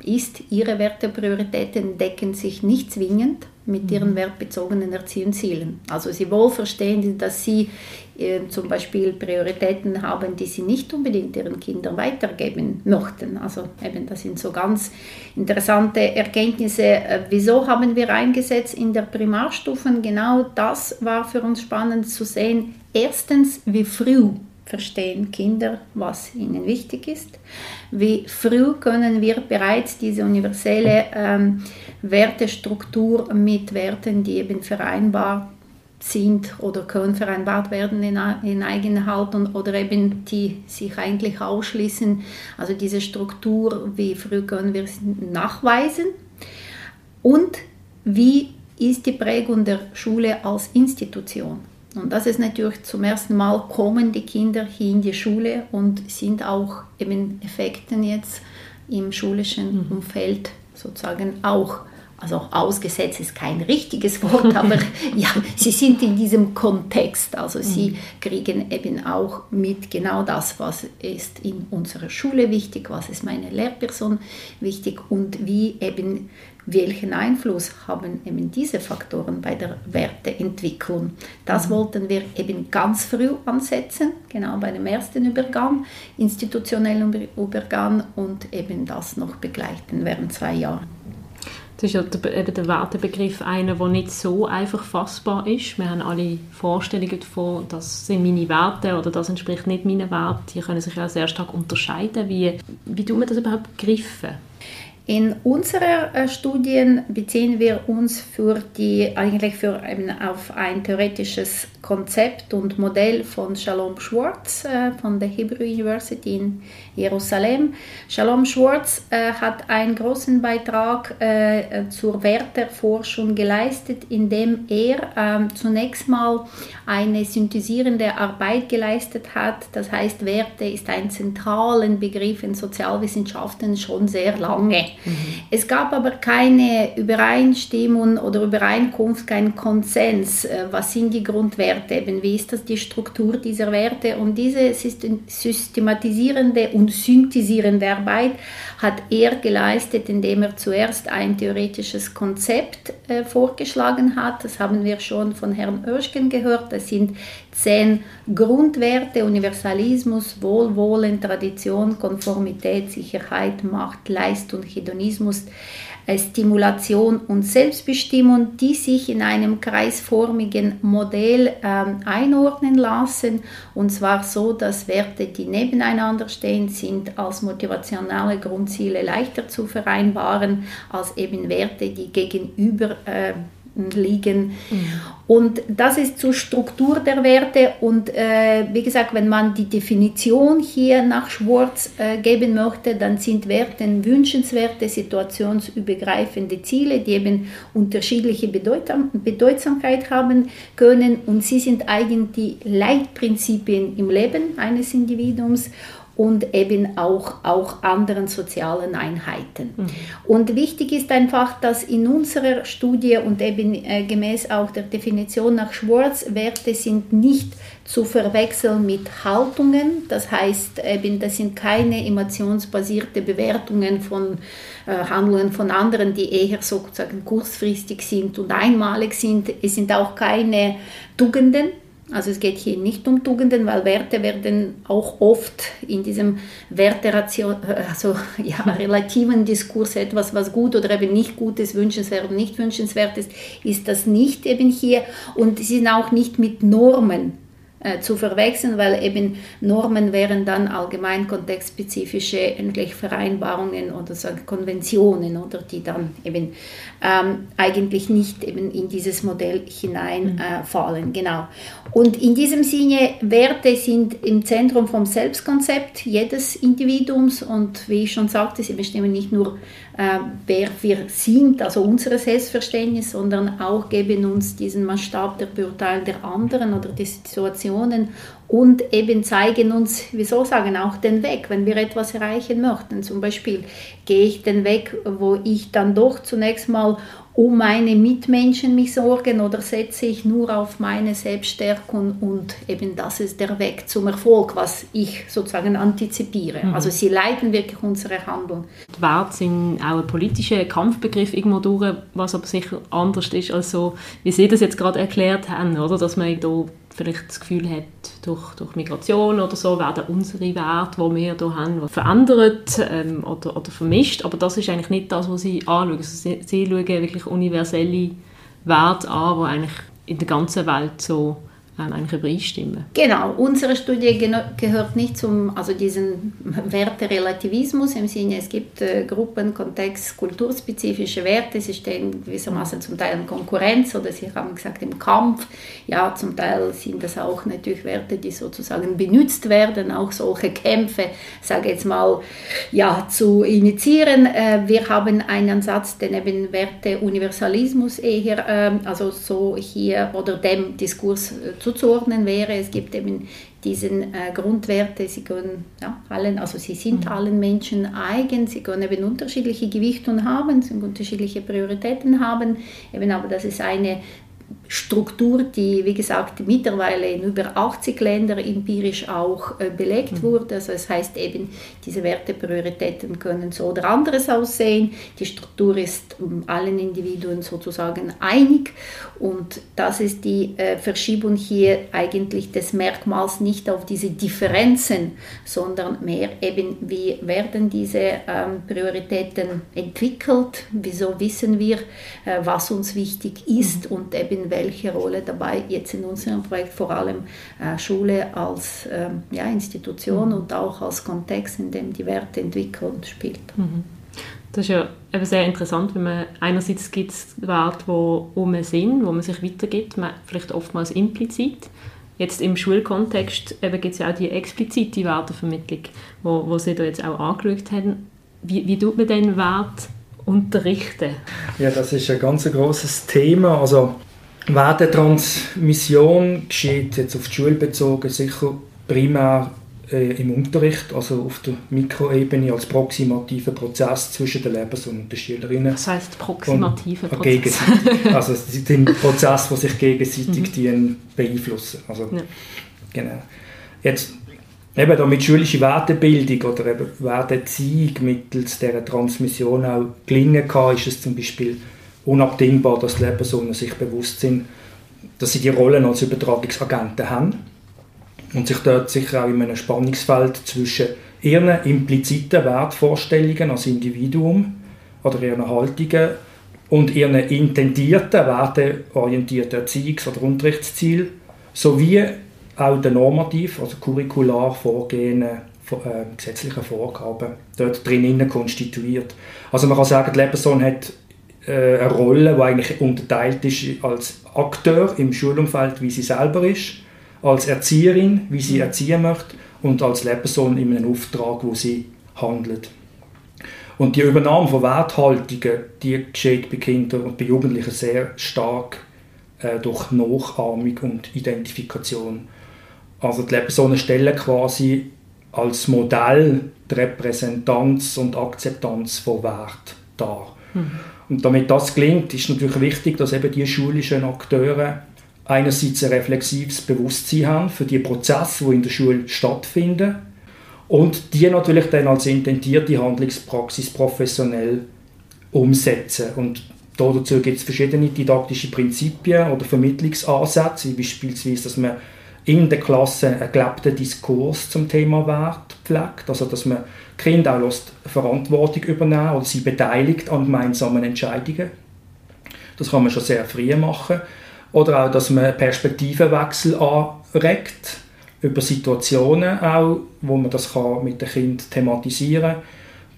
S3: ist, ihre Werteprioritäten decken sich nicht zwingend mit ihren mhm. wertbezogenen Erziehungszielen. Also sie wohl verstehen, dass sie äh, zum Beispiel Prioritäten haben, die sie nicht unbedingt ihren Kindern weitergeben möchten. Also eben, das sind so ganz interessante Erkenntnisse. Äh, wieso haben wir eingesetzt in der Primarstufen? Genau das war für uns spannend zu sehen. Erstens, wie früh verstehen Kinder, was ihnen wichtig ist. Wie früh können wir bereits diese universelle ähm, Wertestruktur mit Werten, die eben vereinbar sind oder können vereinbart werden in, in Eigenhaltung oder eben die sich eigentlich ausschließen. Also diese Struktur, wie früh können wir sie nachweisen und wie ist die Prägung der Schule als Institution. Und das ist natürlich zum ersten Mal kommen die Kinder hier in die Schule und sind auch eben Effekten jetzt im schulischen mhm. Umfeld sozusagen auch also ausgesetzt ist kein richtiges Wort, aber ja, sie sind in diesem Kontext. Also sie mhm. kriegen eben auch mit genau das, was ist in unserer Schule wichtig, was ist meine Lehrperson wichtig und wie eben welchen Einfluss haben eben diese Faktoren bei der Werteentwicklung. Das mhm. wollten wir eben ganz früh ansetzen, genau bei dem ersten Übergang, institutionellen Übergang und eben das noch begleiten während zwei Jahren.
S2: Das ist ja der, eben der Wertebegriff einer, der nicht so einfach fassbar ist. Wir haben alle Vorstellungen davon, das sind meine Werte oder das entspricht nicht meinen Werten. Die können sich ja sehr stark unterscheiden. Wie, wie tun wir das überhaupt begriffen?
S3: In unserer äh, Studien beziehen wir uns für die, eigentlich für eben auf ein theoretisches Konzept und Modell von Shalom Schwartz äh, von der Hebrew University in Jerusalem. Shalom Schwartz äh, hat einen großen Beitrag zur Werteforschung geleistet, indem er ähm, zunächst mal eine synthesierende Arbeit geleistet hat. Das heißt, Werte ist ein zentraler Begriff in Sozialwissenschaften schon sehr lange. Mhm. Es gab aber keine Übereinstimmung oder Übereinkunft, keinen Konsens. Äh, was sind die Grundwerte? Werte, eben wie ist das die Struktur dieser Werte und diese systematisierende und synthetisierende Arbeit hat er geleistet, indem er zuerst ein theoretisches Konzept äh, vorgeschlagen hat. Das haben wir schon von Herrn Oeschken gehört. Das sind zehn Grundwerte, Universalismus, Wohlwollen, Tradition, Konformität, Sicherheit, Macht, Leistung, Hedonismus. Äh, Stimulation und Selbstbestimmung, die sich in einem kreisförmigen Modell ähm, einordnen lassen. Und zwar so, dass Werte, die nebeneinander stehen, sind als motivationale Grundziele leichter zu vereinbaren als eben Werte, die gegenüber äh, liegen. Mhm. Und das ist zur Struktur der Werte. Und äh, wie gesagt, wenn man die Definition hier nach Schwarz äh, geben möchte, dann sind Werte wünschenswerte, situationsübergreifende Ziele, die eben unterschiedliche Bedeutsam Bedeutsamkeit haben können. Und sie sind eigentlich Leitprinzipien im Leben eines Individuums und eben auch, auch anderen sozialen Einheiten. Mhm. Und wichtig ist einfach, dass in unserer Studie und eben äh, gemäß auch der Definition nach Schwarz, Werte sind nicht zu verwechseln mit Haltungen. Das heißt, eben, das sind keine emotionsbasierte Bewertungen von äh, Handlungen von anderen, die eher sozusagen kurzfristig sind und einmalig sind. Es sind auch keine Tugenden, also es geht hier nicht um Tugenden, weil Werte werden auch oft in diesem Werteration, also ja, relativen Diskurs etwas, was gut oder eben nicht gut ist, wünschenswert oder nicht wünschenswert ist, ist das nicht eben hier. Und sie sind auch nicht mit Normen äh, zu verwechseln, weil eben Normen wären dann allgemein kontextspezifische endlich Vereinbarungen oder so Konventionen oder die dann eben ähm, eigentlich nicht eben in dieses Modell hineinfallen. Mhm. Äh, genau. Und in diesem Sinne, Werte sind im Zentrum vom Selbstkonzept jedes Individuums und wie ich schon sagte, sie bestimmen nicht nur wer wir sind, also unser Selbstverständnis, sondern auch geben uns diesen Maßstab der Beurteilung der anderen oder der Situationen und eben zeigen uns, wieso sagen, auch den Weg, wenn wir etwas erreichen möchten. Zum Beispiel gehe ich den Weg, wo ich dann doch zunächst mal um meine Mitmenschen mich sorgen oder setze ich nur auf meine Selbststärkung und eben das ist der Weg zum Erfolg, was ich sozusagen antizipiere. Mhm. Also sie leiten wirklich unsere Handlung.
S2: Die Werte sind auch ein politischer Kampfbegriff irgendwo durch, was aber sicher anders ist als so, wie Sie das jetzt gerade erklärt haben, oder? dass man da vielleicht das Gefühl hat, durch, durch Migration oder so werden unsere Werte, die wir hier haben, verändert ähm, oder, oder vermischt. Aber das ist eigentlich nicht das, was sie anschauen. Also sie, sie schauen wirklich universelle Werte an, die eigentlich in der ganzen Welt so eigentlich übereinstimmen.
S3: Genau, unsere Studie gehört nicht zum, also diesen Werterelativismus im Sinne, es gibt äh, Gruppen, Kontext, kulturspezifische Werte, sie stehen gewissermaßen zum Teil in Konkurrenz oder sie haben gesagt im Kampf. Ja, zum Teil sind das auch natürlich Werte, die sozusagen benutzt werden, auch solche Kämpfe, sage jetzt mal, ja, zu initiieren. Äh, wir haben einen Ansatz, den eben Werte-Universalismus eher, äh, also so hier oder dem Diskurs äh, zuzuordnen wäre. Es gibt eben diesen äh, Grundwerte, sie können ja, allen, also sie sind mhm. allen Menschen eigen, sie können eben unterschiedliche Gewichtungen haben, sie können unterschiedliche Prioritäten haben, eben aber das ist eine Struktur, die, wie gesagt, mittlerweile in über 80 Ländern empirisch auch äh, belegt mhm. wurde. Also das heißt eben, diese Werteprioritäten können so oder anderes aussehen. Die Struktur ist um allen Individuen sozusagen einig und das ist die äh, Verschiebung hier eigentlich des Merkmals nicht auf diese Differenzen, sondern mehr eben, wie werden diese ähm, Prioritäten entwickelt, wieso wissen wir, äh, was uns wichtig ist mhm. und eben welche Rolle dabei jetzt in unserem Projekt vor allem äh, Schule als ähm, ja, Institution mhm. und auch als Kontext, in dem die Werteentwicklung spielt. Mhm.
S2: Das ist ja eben sehr interessant, wenn man einerseits gibt es Werte, die um sind, wo man sich weitergibt, vielleicht oftmals implizit. Jetzt im Schulkontext gibt es ja auch die explizite Wertevermittlung, wo, wo Sie da jetzt auch angeschaut haben. Wie, wie tut man den Wert unterrichten?
S4: Ja, das ist ein ganz großes Thema. Also Wertetransmission geschieht jetzt auf die Schule bezogen sicher primär äh, im Unterricht, also auf der Mikroebene als proximativer Prozess zwischen den Lehrpersonen und den Schülerinnen.
S2: Das heißt proximativer
S4: Prozess? also es ist ein Prozess, der sich gegenseitig mhm. beeinflussen. Also, ja. genau. Jetzt eben da mit schulischer Wertebildung oder eben Werteziehung mittels dieser Transmission auch gelingen kann, ist es zum Beispiel unabdingbar, dass die Lehrpersonen sich bewusst sind, dass sie die Rollen als Übertragungsagenten haben und sich dort sicher auch in einem Spannungsfeld zwischen ihren impliziten Wertvorstellungen als Individuum oder ihren Haltungen und ihren intendierten, werteorientierten Erziehungs- oder Unterrichtszielen sowie auch den normativ, also curricular vorgehenden äh, gesetzlichen Vorgaben dort drinnen konstituiert. Also man kann sagen, die Lehrperson hat eine Rolle, die eigentlich unterteilt ist als Akteur im Schulumfeld, wie sie selber ist, als Erzieherin, wie sie mhm. erziehen möchte und als Lehrperson in einem Auftrag, wo sie handelt. Und die Übernahme von Werthaltungen, die geschieht bei Kindern und bei Jugendlichen sehr stark äh, durch Nachahmung und Identifikation. Also die Lehrpersonen stellen quasi als Modell die Repräsentanz und Akzeptanz von Wert dar. Mhm. Und damit das gelingt, ist natürlich wichtig, dass eben die schulischen Akteure einerseits ein reflexives Bewusstsein haben für die Prozesse, die in der Schule stattfinden und die natürlich dann als intentierte Handlungspraxis professionell umsetzen. Und dazu gibt es verschiedene didaktische Prinzipien oder Vermittlungsansätze, wie beispielsweise, dass man in der Klasse einen gelebten Diskurs zum Thema Wert pflegt, also dass man Kinder auch lässt, Verantwortung übernehmen oder sie beteiligt an gemeinsamen Entscheidungen. Das kann man schon sehr früh machen. Oder auch, dass man Perspektivenwechsel anregt, über Situationen auch, wo man das kann mit dem Kind thematisieren kann.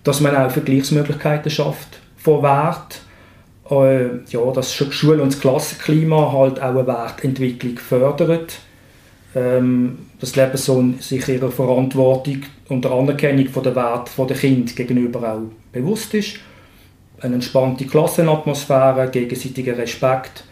S4: Dass man auch Vergleichsmöglichkeiten schafft von Wert. Äh, ja, dass Schule und das Klassenklima halt auch eine Wertentwicklung fördert. Ähm, dass Lebenson sich ihrer Verantwortung und der Anerkennung von der Wert der Kind gegenüber auch bewusst ist. Eine entspannte Klassenatmosphäre, gegenseitiger Respekt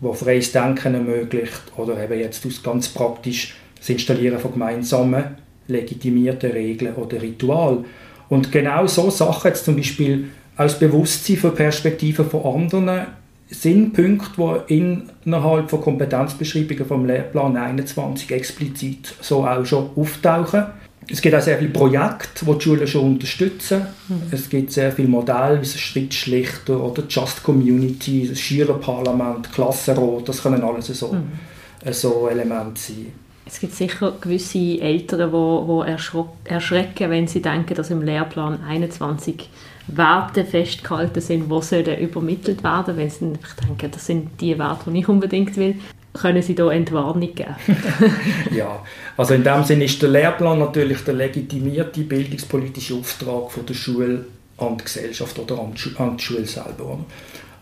S4: wo freies Denken ermöglicht oder eben jetzt ganz praktisch das Installieren von gemeinsamen legitimierten Regeln oder Ritual. Und genau so Sachen, jetzt zum Beispiel aus Bewusstsein für Perspektiven von anderen, sind Punkte, die innerhalb von Kompetenzbeschreibungen vom Lehrplan 21 explizit so auch schon auftauchen. Es gibt auch sehr viele Projekte, die die Schulen schon unterstützen. Mhm. Es gibt sehr viele Modelle, wie das Schrittschlichter oder Just Community, das Schülerparlament, Klassenrat, das können alles so, mhm. so Elemente sein.
S2: Es gibt sicher gewisse Eltern, die, die erschrecken, wenn sie denken, dass im Lehrplan 21 Werte festgehalten sind, die sollen übermittelt werden, wenn sie denken, das sind die Werte, die ich unbedingt will können Sie da Entwarnung geben?
S4: ja, also in dem Sinne ist der Lehrplan natürlich der legitimierte bildungspolitische Auftrag von der Schule an die Gesellschaft oder an die, Schule selber.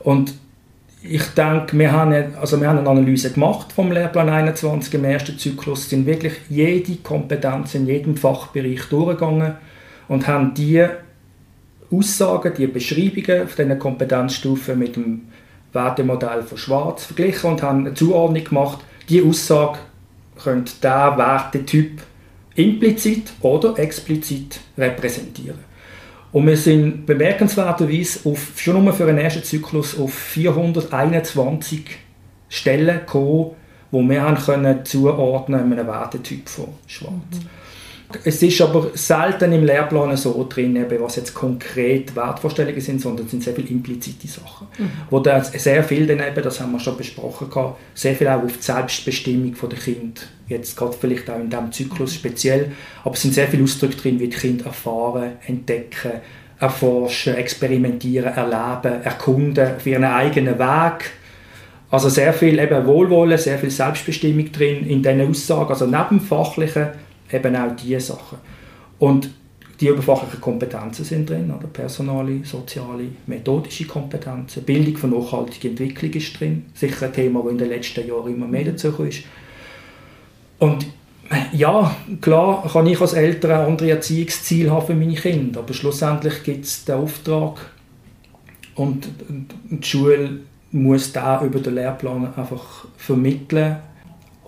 S4: Und ich denke, wir haben, also wir haben eine Analyse gemacht vom Lehrplan 21 im ersten Zyklus, sind wirklich jede Kompetenz in jedem Fachbereich durchgegangen und haben die Aussagen, die Beschreibungen auf diesen Kompetenzstufen mit dem Wertemodell von Schwarz verglichen und haben eine Zuordnung gemacht. Die Aussage könnte der Wertetyp implizit oder explizit repräsentieren. Und wir sind bemerkenswerterweise auf, schon nur für den ersten Zyklus auf 421 Stellen gekommen, wo wir haben können zuordnen einem Wertetyp von Schwarz. Mhm. Es ist aber selten im Lehrplan so drin, was jetzt konkret Wertvorstellungen sind, sondern es sind sehr viele implizite Sachen. Mhm. Wo da sehr viel dann eben, das haben wir schon besprochen, sehr viel auch auf die Selbstbestimmung der Kind, jetzt gerade vielleicht auch in diesem Zyklus mhm. speziell, aber es sind sehr viele Ausdrücke drin, wie die Kinder erfahren, entdecken, erforschen, experimentieren, erleben, erkunden, auf ihren eigenen Weg. Also sehr viel eben Wohlwollen, sehr viel Selbstbestimmung drin in diesen Aussagen, also neben fachlichen eben auch diese Sachen. Und die überfachlichen Kompetenzen sind drin, oder personale, soziale, methodische Kompetenzen. Bildung von nachhaltiger Entwicklung ist drin. Sicher ein Thema, das in den letzten Jahren immer mehr dazu ist. Und ja, klar kann ich als Eltern andere Erziehungsziele haben für meine Kinder, aber schlussendlich gibt es den Auftrag und die Schule muss da über den Lehrplan einfach vermitteln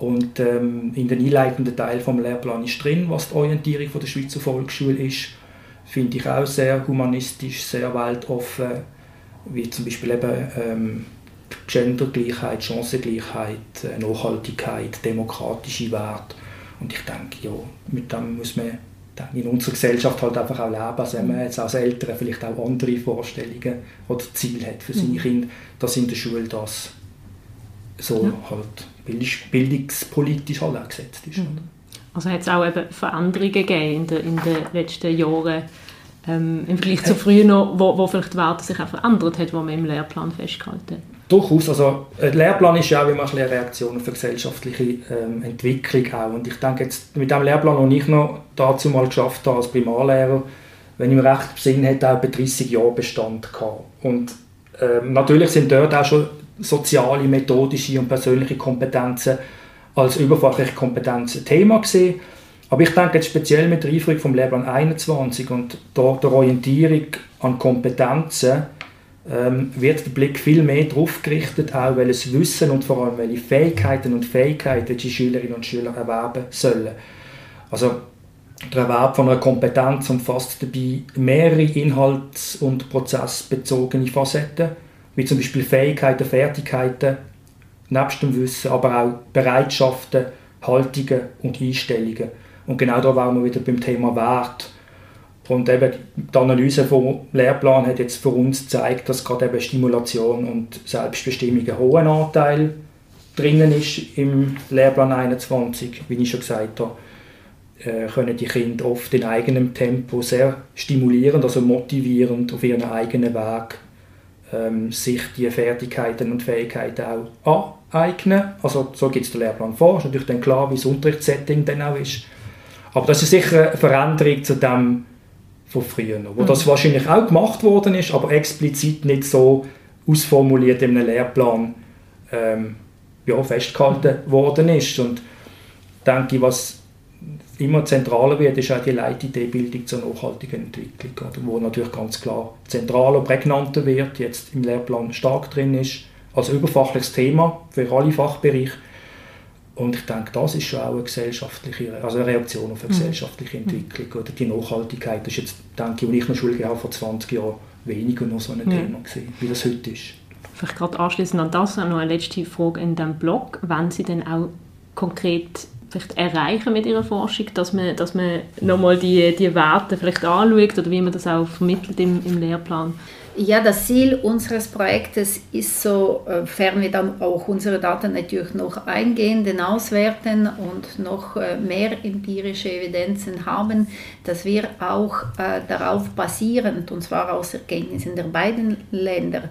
S4: und ähm, in den einleitenden Teil vom Lehrplan ist drin, was die Orientierung von der Schweizer Volksschule ist. Finde ich auch sehr humanistisch, sehr weltoffen, wie zum Beispiel eben ähm, Gendergleichheit, Chancengleichheit, äh, Nachhaltigkeit, demokratische Werte. Und ich denke, ja, mit dem muss man in unserer Gesellschaft halt einfach auch leben. Also wenn man jetzt als Eltern vielleicht auch andere Vorstellungen oder Ziele hat für seine mhm. Kinder, dass in der Schule das so ja. halt bildungspolitisch halt auch gesetzt ist. Mhm.
S2: Also hat es auch eben Veränderungen gegeben in, der, in den letzten Jahren ähm, im Vergleich zu früher noch, wo, wo vielleicht die Werte sich auch verändert hat, wo man im Lehrplan festgehalten hat?
S4: Durchaus. Also, der Lehrplan ist ja auch immer eine Reaktion auf eine gesellschaftliche ähm, Entwicklung auch. Und ich denke jetzt, mit dem Lehrplan, den ich noch dazu mal geschafft habe als Primarlehrer, wenn ich mir recht besinne, hat er etwa 30 Jahre Bestand gehabt. Und Ähm, natürlich sind dort auch schon soziale, methodische und persönliche Kompetenzen als überfachliche Kompetenzen Thema gesehen. Aber ich denke jetzt speziell mit der Einführung vom Lehrplan 21 und der, der Orientierung an Kompetenzen ähm, wird der Blick viel mehr darauf gerichtet, auch welches Wissen und vor allem welche Fähigkeiten und Fähigkeiten die Schülerinnen und Schüler erwerben sollen. Also der Erwerb von einer Kompetenz umfasst dabei mehrere inhalts- und prozessbezogene Facetten, wie zum Beispiel Fähigkeiten, Fertigkeiten, nebst dem Wissen, aber auch Bereitschaften, Haltungen und Einstellungen. Und genau da waren wir wieder beim Thema Wert. Und eben die Analyse vom Lehrplan hat jetzt für uns gezeigt, dass gerade eben Stimulation und Selbstbestimmung einen hohen Anteil drinnen ist im Lehrplan 21, wie ich schon gesagt habe äh, können die Kinder oft in eigenem Tempo sehr stimulierend, also motivierend auf ihren eigenen Weg ähm, sich die Fertigkeiten und Fähigkeiten auch aneignen. Also so gibt es den Lehrplan vor. Ist natürlich dann klar, wie das Unterrichtssetting dann auch ist. Aber das ist sicher eine Veränderung zu dem von früher, wo mhm. das wahrscheinlich auch gemacht worden ist, aber explizit nicht so ausformuliert in einem Lehrplan ähm, ja, festgehalten mhm. worden ist. Und denke was immer zentraler wird, ist auch die Leitideebildung zur nachhaltigen Entwicklung, oder, wo natürlich ganz klar zentraler, prägnanter wird, jetzt im Lehrplan stark drin ist, als überfachliches Thema für alle Fachbereiche. Und ich denke, das ist schon auch eine gesellschaftliche, also eine Reaktion auf eine mhm. gesellschaftliche Entwicklung. Oder die Nachhaltigkeit das ist jetzt, denke ich, als ich noch Schule habe, vor 20 Jahren weniger noch so ein ja. Thema gewesen, wie das heute ist.
S2: Vielleicht gerade anschließend an das noch eine letzte Frage in diesem Blog. Wenn Sie denn auch konkret vielleicht erreichen mit ihrer Forschung, dass man, dass man nochmal die, die Werte vielleicht anschaut oder wie man das auch vermittelt im, im Lehrplan?
S3: Ja, das Ziel unseres Projektes ist, sofern äh, wir dann auch unsere Daten natürlich noch eingehen, den auswerten und noch äh, mehr empirische Evidenzen haben, dass wir auch äh, darauf basierend, und zwar aus Erkenntnissen der beiden Länder,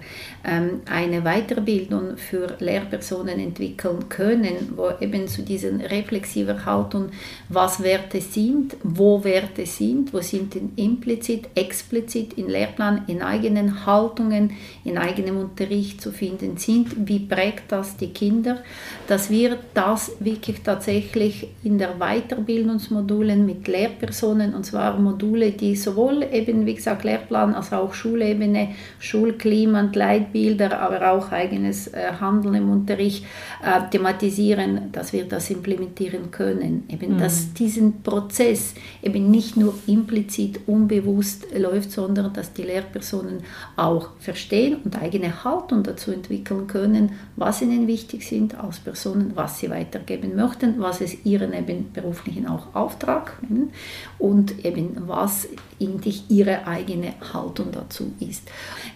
S3: ähm, eine Weiterbildung für Lehrpersonen entwickeln können, wo eben zu diesen reflexiver Haltung, was Werte sind, wo Werte sind, wo sind implizit, explizit in Lehrplan, in eigenen Haltungen in eigenem Unterricht zu finden sind. Wie prägt das die Kinder? Dass wir das wirklich tatsächlich in der Weiterbildungsmodulen mit Lehrpersonen, und zwar Module, die sowohl eben, wie gesagt, Lehrplan als auch Schulebene, Schulklima und Leitbilder, aber auch eigenes äh, Handeln im Unterricht äh, thematisieren, dass wir das implementieren können. Eben, mhm. dass diesen Prozess eben nicht nur implizit, unbewusst läuft, sondern dass die Lehrpersonen auch verstehen und eigene Haltung dazu entwickeln können, was ihnen wichtig sind als Personen, was sie weitergeben möchten, was es ihren eben beruflichen auch Auftrag und eben was eigentlich ihre eigene Haltung dazu ist.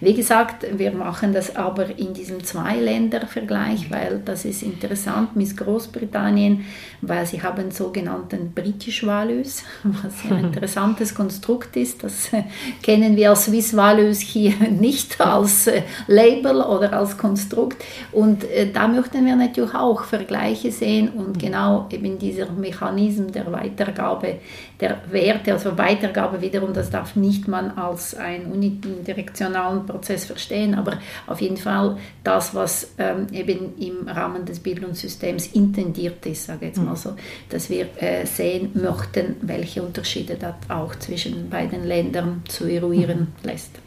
S3: Wie gesagt, wir machen das aber in diesem Zwei-Länder-Vergleich, weil das ist interessant mit Großbritannien, weil sie haben sogenannten British Values, was ein interessantes Konstrukt ist. Das kennen wir als Swiss Values hier nicht als äh, Label oder als Konstrukt. Und äh, da möchten wir natürlich auch Vergleiche sehen und genau eben dieser Mechanismus der Weitergabe der Werte, also Weitergabe wiederum, das darf nicht man als einen unidirektionalen Prozess verstehen, aber auf jeden Fall das, was ähm, eben im Rahmen des Bildungssystems intendiert ist, sage ich jetzt mal so, dass wir äh, sehen möchten, welche Unterschiede das auch zwischen beiden Ländern zu eruieren mhm. lässt.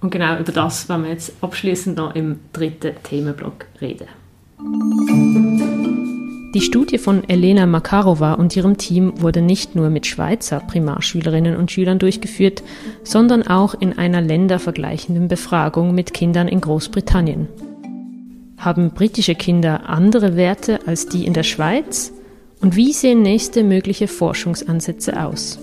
S2: Und genau über das werden wir jetzt abschließend noch im dritten Themenblock reden. Die Studie von Elena Makarova und ihrem Team wurde nicht nur mit Schweizer Primarschülerinnen und Schülern durchgeführt, sondern auch in einer ländervergleichenden Befragung mit Kindern in Großbritannien. Haben britische Kinder andere Werte als die in der Schweiz? Und wie sehen nächste mögliche Forschungsansätze aus?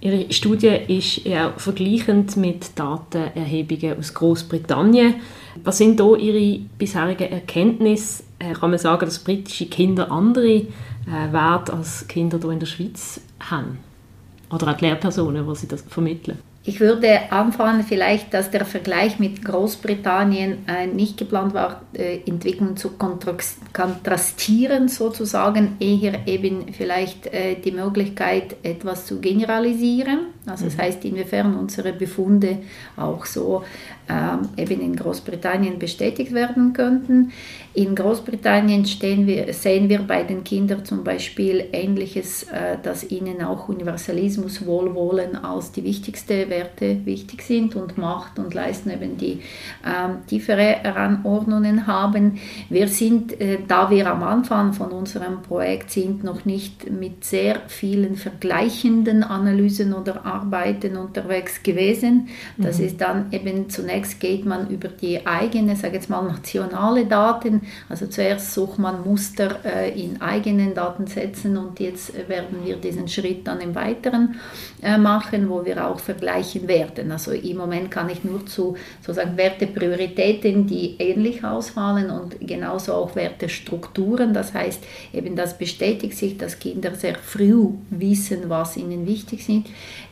S2: Ihre Studie ist ja vergleichend mit Datenerhebungen aus Großbritannien. Was sind da Ihre bisherigen Erkenntnisse? Äh, kann man sagen, dass britische Kinder andere äh, Werte als Kinder hier in der Schweiz haben? Oder auch die Lehrpersonen, die sie das vermitteln?
S3: Ich würde anfangen vielleicht, dass der Vergleich mit Großbritannien äh, nicht geplant war, äh, Entwicklungen zu kontrastieren sozusagen, eher eben vielleicht äh, die Möglichkeit, etwas zu generalisieren. Also das mhm. heißt, inwiefern unsere Befunde auch so ähm, eben in Großbritannien bestätigt werden könnten. In Großbritannien wir, sehen wir bei den Kindern zum Beispiel Ähnliches, äh, dass ihnen auch Universalismus, Wohlwollen als die wichtigsten Werte wichtig sind und Macht und Leisten eben die ähm, tiefere Anordnungen haben. Wir sind, äh, da wir am Anfang von unserem Projekt sind, noch nicht mit sehr vielen vergleichenden Analysen oder Arbeiten unterwegs gewesen. Das mhm. ist dann eben zunächst Zunächst geht man über die eigene, sage jetzt mal nationale Daten. Also zuerst sucht man Muster äh, in eigenen Datensätzen und jetzt werden wir diesen Schritt dann im Weiteren äh, machen, wo wir auch vergleichen werden. Also im Moment kann ich nur zu sozusagen Werteprioritäten, die ähnlich ausfallen und genauso auch Wertestrukturen. Das heißt, eben das bestätigt sich, dass Kinder sehr früh wissen, was ihnen wichtig sind,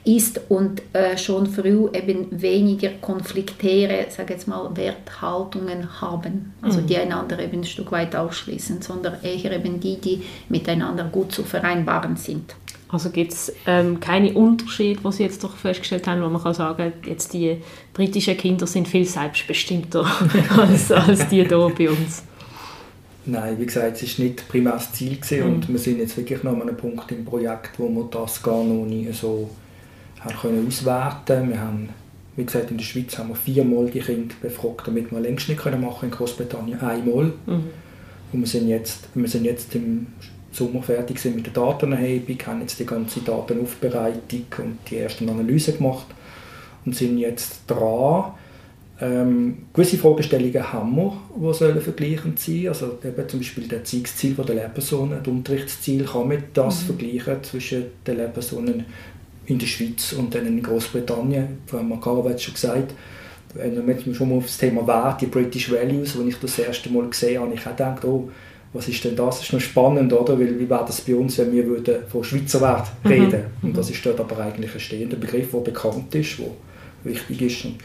S3: ist und äh, schon früh eben weniger konfliktäre sage jetzt mal, Werthaltungen haben, also mhm. die einander eben ein Stück weit ausschließen, sondern eher eben die, die miteinander gut zu vereinbaren sind.
S2: Also gibt es ähm, keine Unterschiede, was Sie jetzt doch festgestellt haben, wo man kann sagen, jetzt die britischen Kinder sind viel selbstbestimmter als, als die hier bei uns?
S4: Nein, wie gesagt, es war nicht primär das Ziel gewesen, mhm. und wir sind jetzt wirklich noch an einem Punkt im Projekt, wo wir das gar noch nie so haben können auswerten. Wir haben wie gesagt, in der Schweiz haben wir viermal die Kinder befragt, damit wir längst nicht können machen in Großbritannien einmal. Mhm. Und wir sind, jetzt, wir sind jetzt im Sommer fertig sind mit der Datenerhebung, haben jetzt die ganze Datenaufbereitung und die ersten Analysen gemacht und sind jetzt dran. Ähm, gewisse Fragestellungen haben wir, die sollen vergleichend sein Also eben zum Beispiel das Erziehungsziel der Lehrpersonen, das Unterrichtsziel, kann man das mhm. vergleichen zwischen den Lehrpersonen in der Schweiz und dann in Großbritannien. Frau Makara hat schon gesagt, wenn man schon mal auf das Thema Wert, die British Values, als ich das, erste Mal gesehen habe, ich auch gedacht, oh, was ist denn das? Das ist noch spannend, oder? Weil, wie wäre das bei uns, wenn wir würden von Schweizer Wert mhm. reden mhm. Und das ist dort aber eigentlich ein stehender Begriff, der bekannt ist, der wichtig ist. Und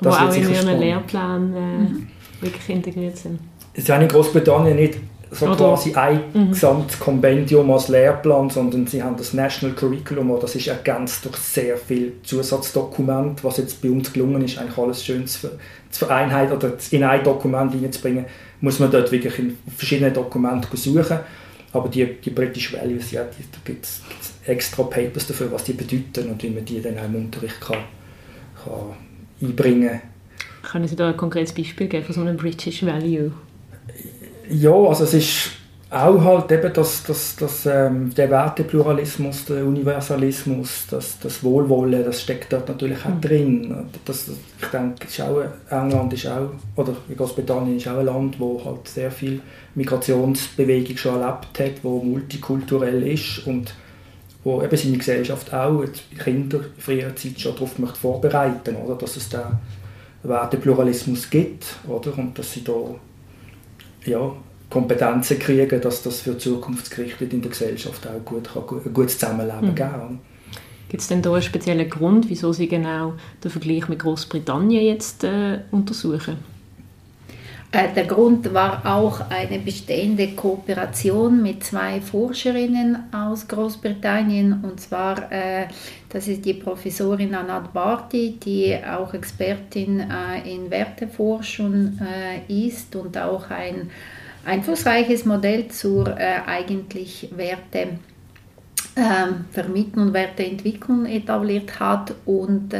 S2: das Wo auch in Ihren Lehrplan äh, mhm. wirklich integriert sind.
S4: Es ist in Großbritannien nicht so Oder? quasi ein mhm. gesamtes Kompendium als Lehrplan, sondern sie haben das National Curriculum, das ist ergänzt durch sehr viel Zusatzdokumente, was jetzt bei uns gelungen ist, eigentlich alles schön zu, zu vereinheitlichen oder in ein Dokument hineinzubringen, muss man dort wirklich in verschiedenen Dokumenten suchen. Aber die, die British Values, ja, die, da gibt es extra Papers dafür, was die bedeuten und wie man die dann auch im Unterricht kann, kann einbringen kann.
S2: Können Sie da ein konkretes Beispiel geben von so einem British Value?
S4: Ja, also es ist auch halt eben das, das, das, ähm, der Wertepluralismus, der Universalismus, das, das Wohlwollen, das steckt dort natürlich auch mhm. drin. Das, ich denke, ist auch, England ist auch, oder Großbritannien ist auch ein Land, wo halt sehr viel Migrationsbewegung schon erlebt hat, wo multikulturell ist und wo eben seine Gesellschaft auch Kinder in früherer Zeit schon darauf möchte vorbereiten oder dass es da Wertepluralismus gibt oder und dass sie da ja, Kompetenzen kriegen, dass das für zukunftsgerichtet in der Gesellschaft auch gut, ein gutes Zusammenleben mhm. geben kann.
S2: Gibt es denn da einen speziellen Grund, wieso Sie genau den Vergleich mit Großbritannien jetzt äh, untersuchen?
S3: Äh, der Grund war auch eine bestehende Kooperation mit zwei Forscherinnen aus Großbritannien. Und zwar, äh, das ist die Professorin Anat Barty, die auch Expertin äh, in Werteforschung ist und auch ein einflussreiches Modell zur eigentlich Werte. Ähm, Vermittlung und Werteentwicklung etabliert hat und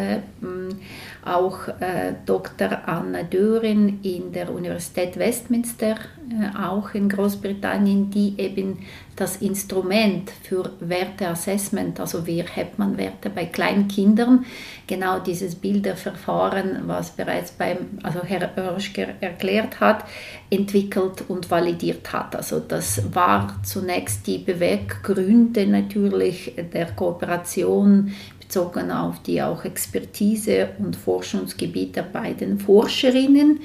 S3: auch äh, Dr. Anna Dörin in der Universität Westminster, äh, auch in Großbritannien, die eben das Instrument für Werteassessment, also wie erhebt man Werte bei kleinen Kindern, genau dieses Bilderverfahren, was bereits beim, also Herr Oerschger erklärt hat, entwickelt und validiert hat. Also das war zunächst die Beweggründe natürlich der Kooperation bezogen auf die auch Expertise und Forschungsgebiet der beiden Forscherinnen.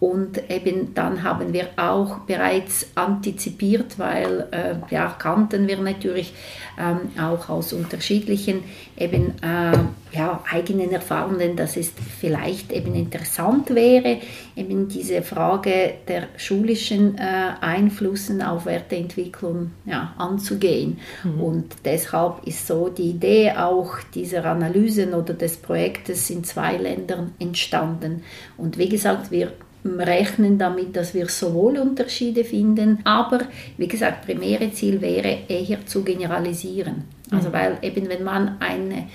S3: Und eben dann haben wir auch bereits antizipiert, weil äh, ja, kannten wir natürlich ähm, auch aus unterschiedlichen eben äh, ja, eigenen Erfahrungen, dass es vielleicht eben interessant wäre, eben diese Frage der schulischen äh, Einflüssen auf Werteentwicklung ja, anzugehen. Mhm. Und deshalb ist so die Idee auch dieser Analysen oder des Projektes in zwei Ländern entstanden. Und wie gesagt, wir rechnen damit, dass wir sowohl Unterschiede finden, aber wie gesagt, primäre Ziel wäre eher zu generalisieren. Also mhm. weil eben wenn man eine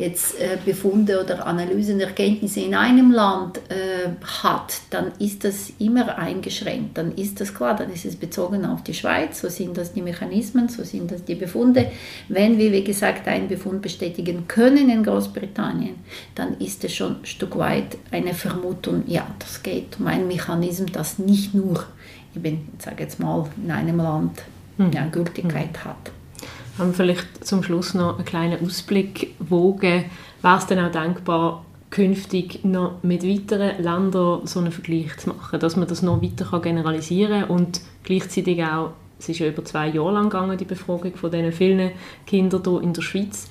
S3: jetzt äh, Befunde oder Analysen, Erkenntnisse in einem Land äh, hat, dann ist das immer eingeschränkt. Dann ist das klar, dann ist es bezogen auf die Schweiz, so sind das die Mechanismen, so sind das die Befunde. Wenn wir, wie gesagt, einen Befund bestätigen können in Großbritannien, dann ist es schon ein Stück weit eine Vermutung, ja, das geht um ein Mechanismus, das nicht nur, ich sage jetzt mal, in einem Land hm. ja, Gültigkeit hm. hat
S2: haben vielleicht zum Schluss noch einen kleinen Ausblick wogen. Wäre es dann auch denkbar, künftig noch mit weiteren Ländern so einen Vergleich zu machen, dass man das noch weiter generalisieren kann und gleichzeitig auch, es ist ja über zwei Jahre lang gegangen, die Befragung von diesen vielen Kindern hier in der Schweiz,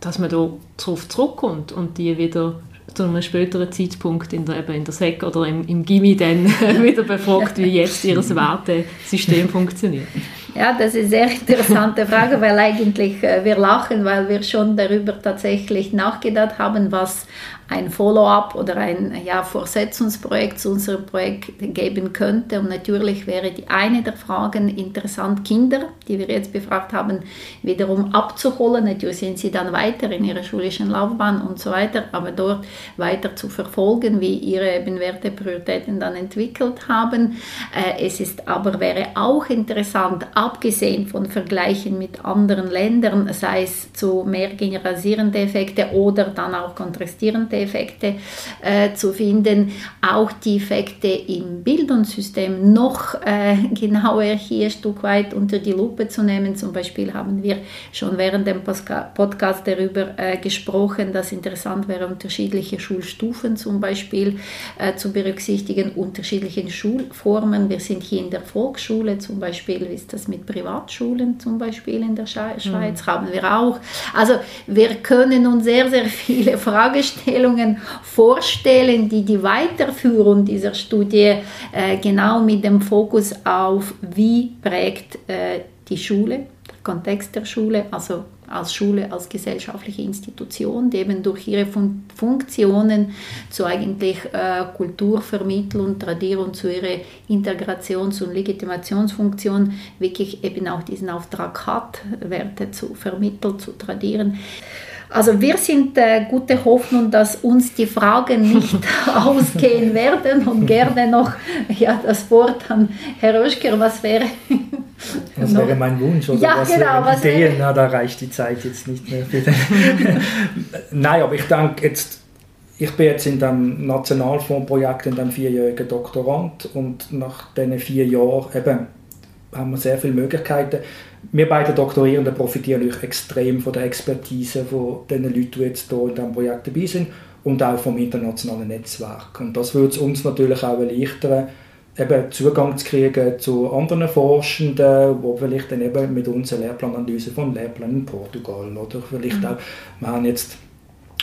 S2: dass man da darauf zurückkommt und die wieder zu einem späteren Zeitpunkt in der, eben in der SEC oder im, im Gimmi dann wieder befragt, wie jetzt ihr Wertesystem funktioniert.
S3: Ja, das ist eine sehr interessante Frage, weil eigentlich äh, wir lachen, weil wir schon darüber tatsächlich nachgedacht haben, was ein Follow-up oder ein ja, Fortsetzungsprojekt zu unserem Projekt geben könnte. Und natürlich wäre die eine der Fragen interessant, Kinder, die wir jetzt befragt haben, wiederum abzuholen. Natürlich sind sie dann weiter in ihrer schulischen Laufbahn und so weiter, aber dort weiter zu verfolgen, wie ihre eben Werteprioritäten dann entwickelt haben. Äh, es ist aber wäre auch interessant, abgesehen von Vergleichen mit anderen Ländern, sei es zu mehr generalisierende Effekte oder dann auch kontrastierende Effekte äh, zu finden, auch die Effekte im Bildungssystem noch äh, genauer hier ein Stück weit unter die Lupe zu nehmen. Zum Beispiel haben wir schon während dem Podcast darüber äh, gesprochen, dass interessant wäre, unterschiedliche Schulstufen zum Beispiel äh, zu berücksichtigen, unterschiedliche Schulformen. Wir sind hier in der Volksschule zum Beispiel, wie ist das mit Privatschulen zum Beispiel in der Schweiz, mhm. haben wir auch. Also wir können uns sehr, sehr viele Fragestellungen Fragestellungen vorstellen, die die Weiterführung dieser Studie äh, genau mit dem Fokus auf, wie prägt äh, die Schule, der Kontext der Schule, also als Schule, als gesellschaftliche Institution, die eben durch ihre Fun Funktionen zu eigentlich äh, Kulturvermittlung, Tradierung, zu ihrer Integrations- und Legitimationsfunktion wirklich eben auch diesen Auftrag hat, Werte zu vermitteln, zu tradieren. Also wir sind äh, gute Hoffnung, dass uns die Fragen nicht ausgehen werden und gerne noch ja, das Wort an Herr Röschker, was wäre...
S4: Das wäre mein Wunsch oder ja, was genau, wären was Ideen? Wäre... Na, da reicht die Zeit jetzt nicht mehr für den... Nein, aber ich denke jetzt, ich bin jetzt in dem Nationalfondsprojekt in dem vierjährigen Doktorand und nach diesen vier Jahren eben haben wir sehr viele Möglichkeiten wir beide Doktorierenden profitieren natürlich extrem von der Expertise von den Leuten, die jetzt hier in diesem Projekt dabei sind und auch vom internationalen Netzwerk. Und das würde es uns natürlich auch erleichtern, eben Zugang zu kriegen zu anderen Forschenden, die vielleicht dann eben mit uns eine Lehrplananalyse von Lehrplan in Portugal oder vielleicht mhm. auch, wir haben jetzt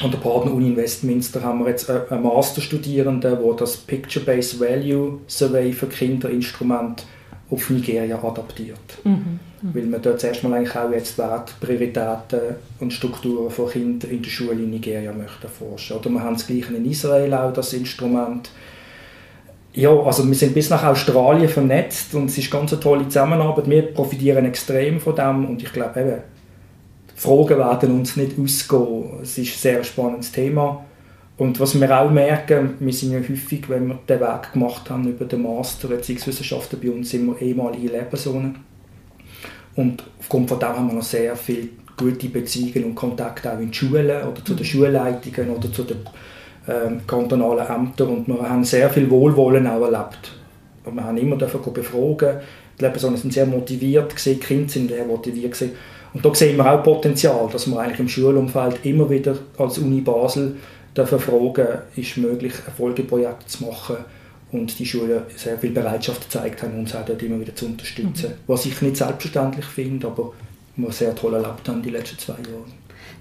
S4: an der Partner-Uni in Westminster haben wir jetzt einen Masterstudierenden, der das Picture-Based Value Survey für Kinderinstrument auf Nigeria adaptiert. Mhm. Mhm. Weil man dort zuerst mal eigentlich auch jetzt Wert, Prioritäten und Strukturen von Kindern in der Schule in Nigeria möchten forschen. Oder wir haben das Gleiche in Israel auch, das Instrument. Ja, also wir sind bis nach Australien vernetzt und es ist ganz eine tolle Zusammenarbeit. Wir profitieren extrem von dem und ich glaube eben, die Fragen werden uns nicht ausgehen. Es ist ein sehr spannendes Thema. Und was wir auch merken, wir sind ja häufig, wenn wir den Weg gemacht haben über den Master Erziehungswissenschaften bei uns, sind wir ehemalige Lehrpersonen. Und aufgrund von dem haben wir noch sehr viele gute Beziehungen und Kontakte auch in die Schulen oder zu den mhm. Schulleitungen oder zu den ähm, kantonalen Ämtern und wir haben sehr viel Wohlwollen auch erlebt. Und wir haben immer dafür befragen. Die Lehrpersonen sind sehr motiviert, gewesen, die Kinder sind sehr motiviert. Gewesen. Und da sehen wir auch Potenzial, dass wir eigentlich im Schulumfeld immer wieder als Uni Basel fragen, ist möglich, ein Folgeprojekt zu machen und die Schulen sehr viel Bereitschaft gezeigt haben, uns auch dort immer wieder zu unterstützen. Mhm. Was ich nicht selbstverständlich finde, aber wir sehr toll erlebt haben die letzten zwei Jahre.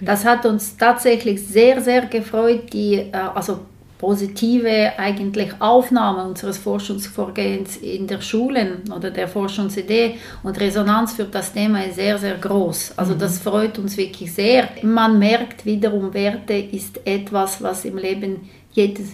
S3: Das hat uns tatsächlich sehr, sehr gefreut, die äh, also positive eigentlich Aufnahme unseres Forschungsvorgehens in der Schulen oder der Forschungsidee und Resonanz für das Thema ist sehr, sehr groß. Also das mhm. freut uns wirklich sehr. Man merkt wiederum, Werte ist etwas, was im Leben jedes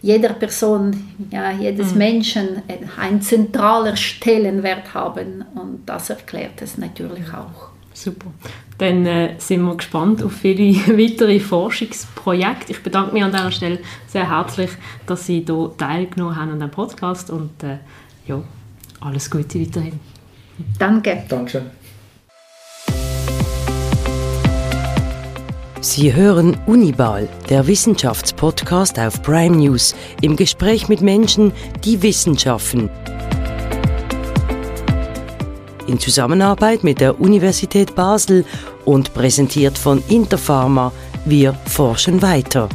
S3: jeder Person, ja, jedes mhm. Menschen ein zentraler Stellenwert haben und das erklärt es natürlich auch.
S2: Super. Dann äh, sind wir gespannt auf viele weitere Forschungsprojekte. Ich bedanke mich an dieser Stelle sehr herzlich, dass Sie hier teilgenommen haben an dem Podcast und äh, ja, alles Gute weiterhin.
S3: Danke.
S4: Dankeschön.
S1: Sie hören Unibal, der Wissenschaftspodcast auf Prime News, im Gespräch mit Menschen, die Wissenschaften in Zusammenarbeit mit der Universität Basel und präsentiert von Interpharma. Wir forschen weiter.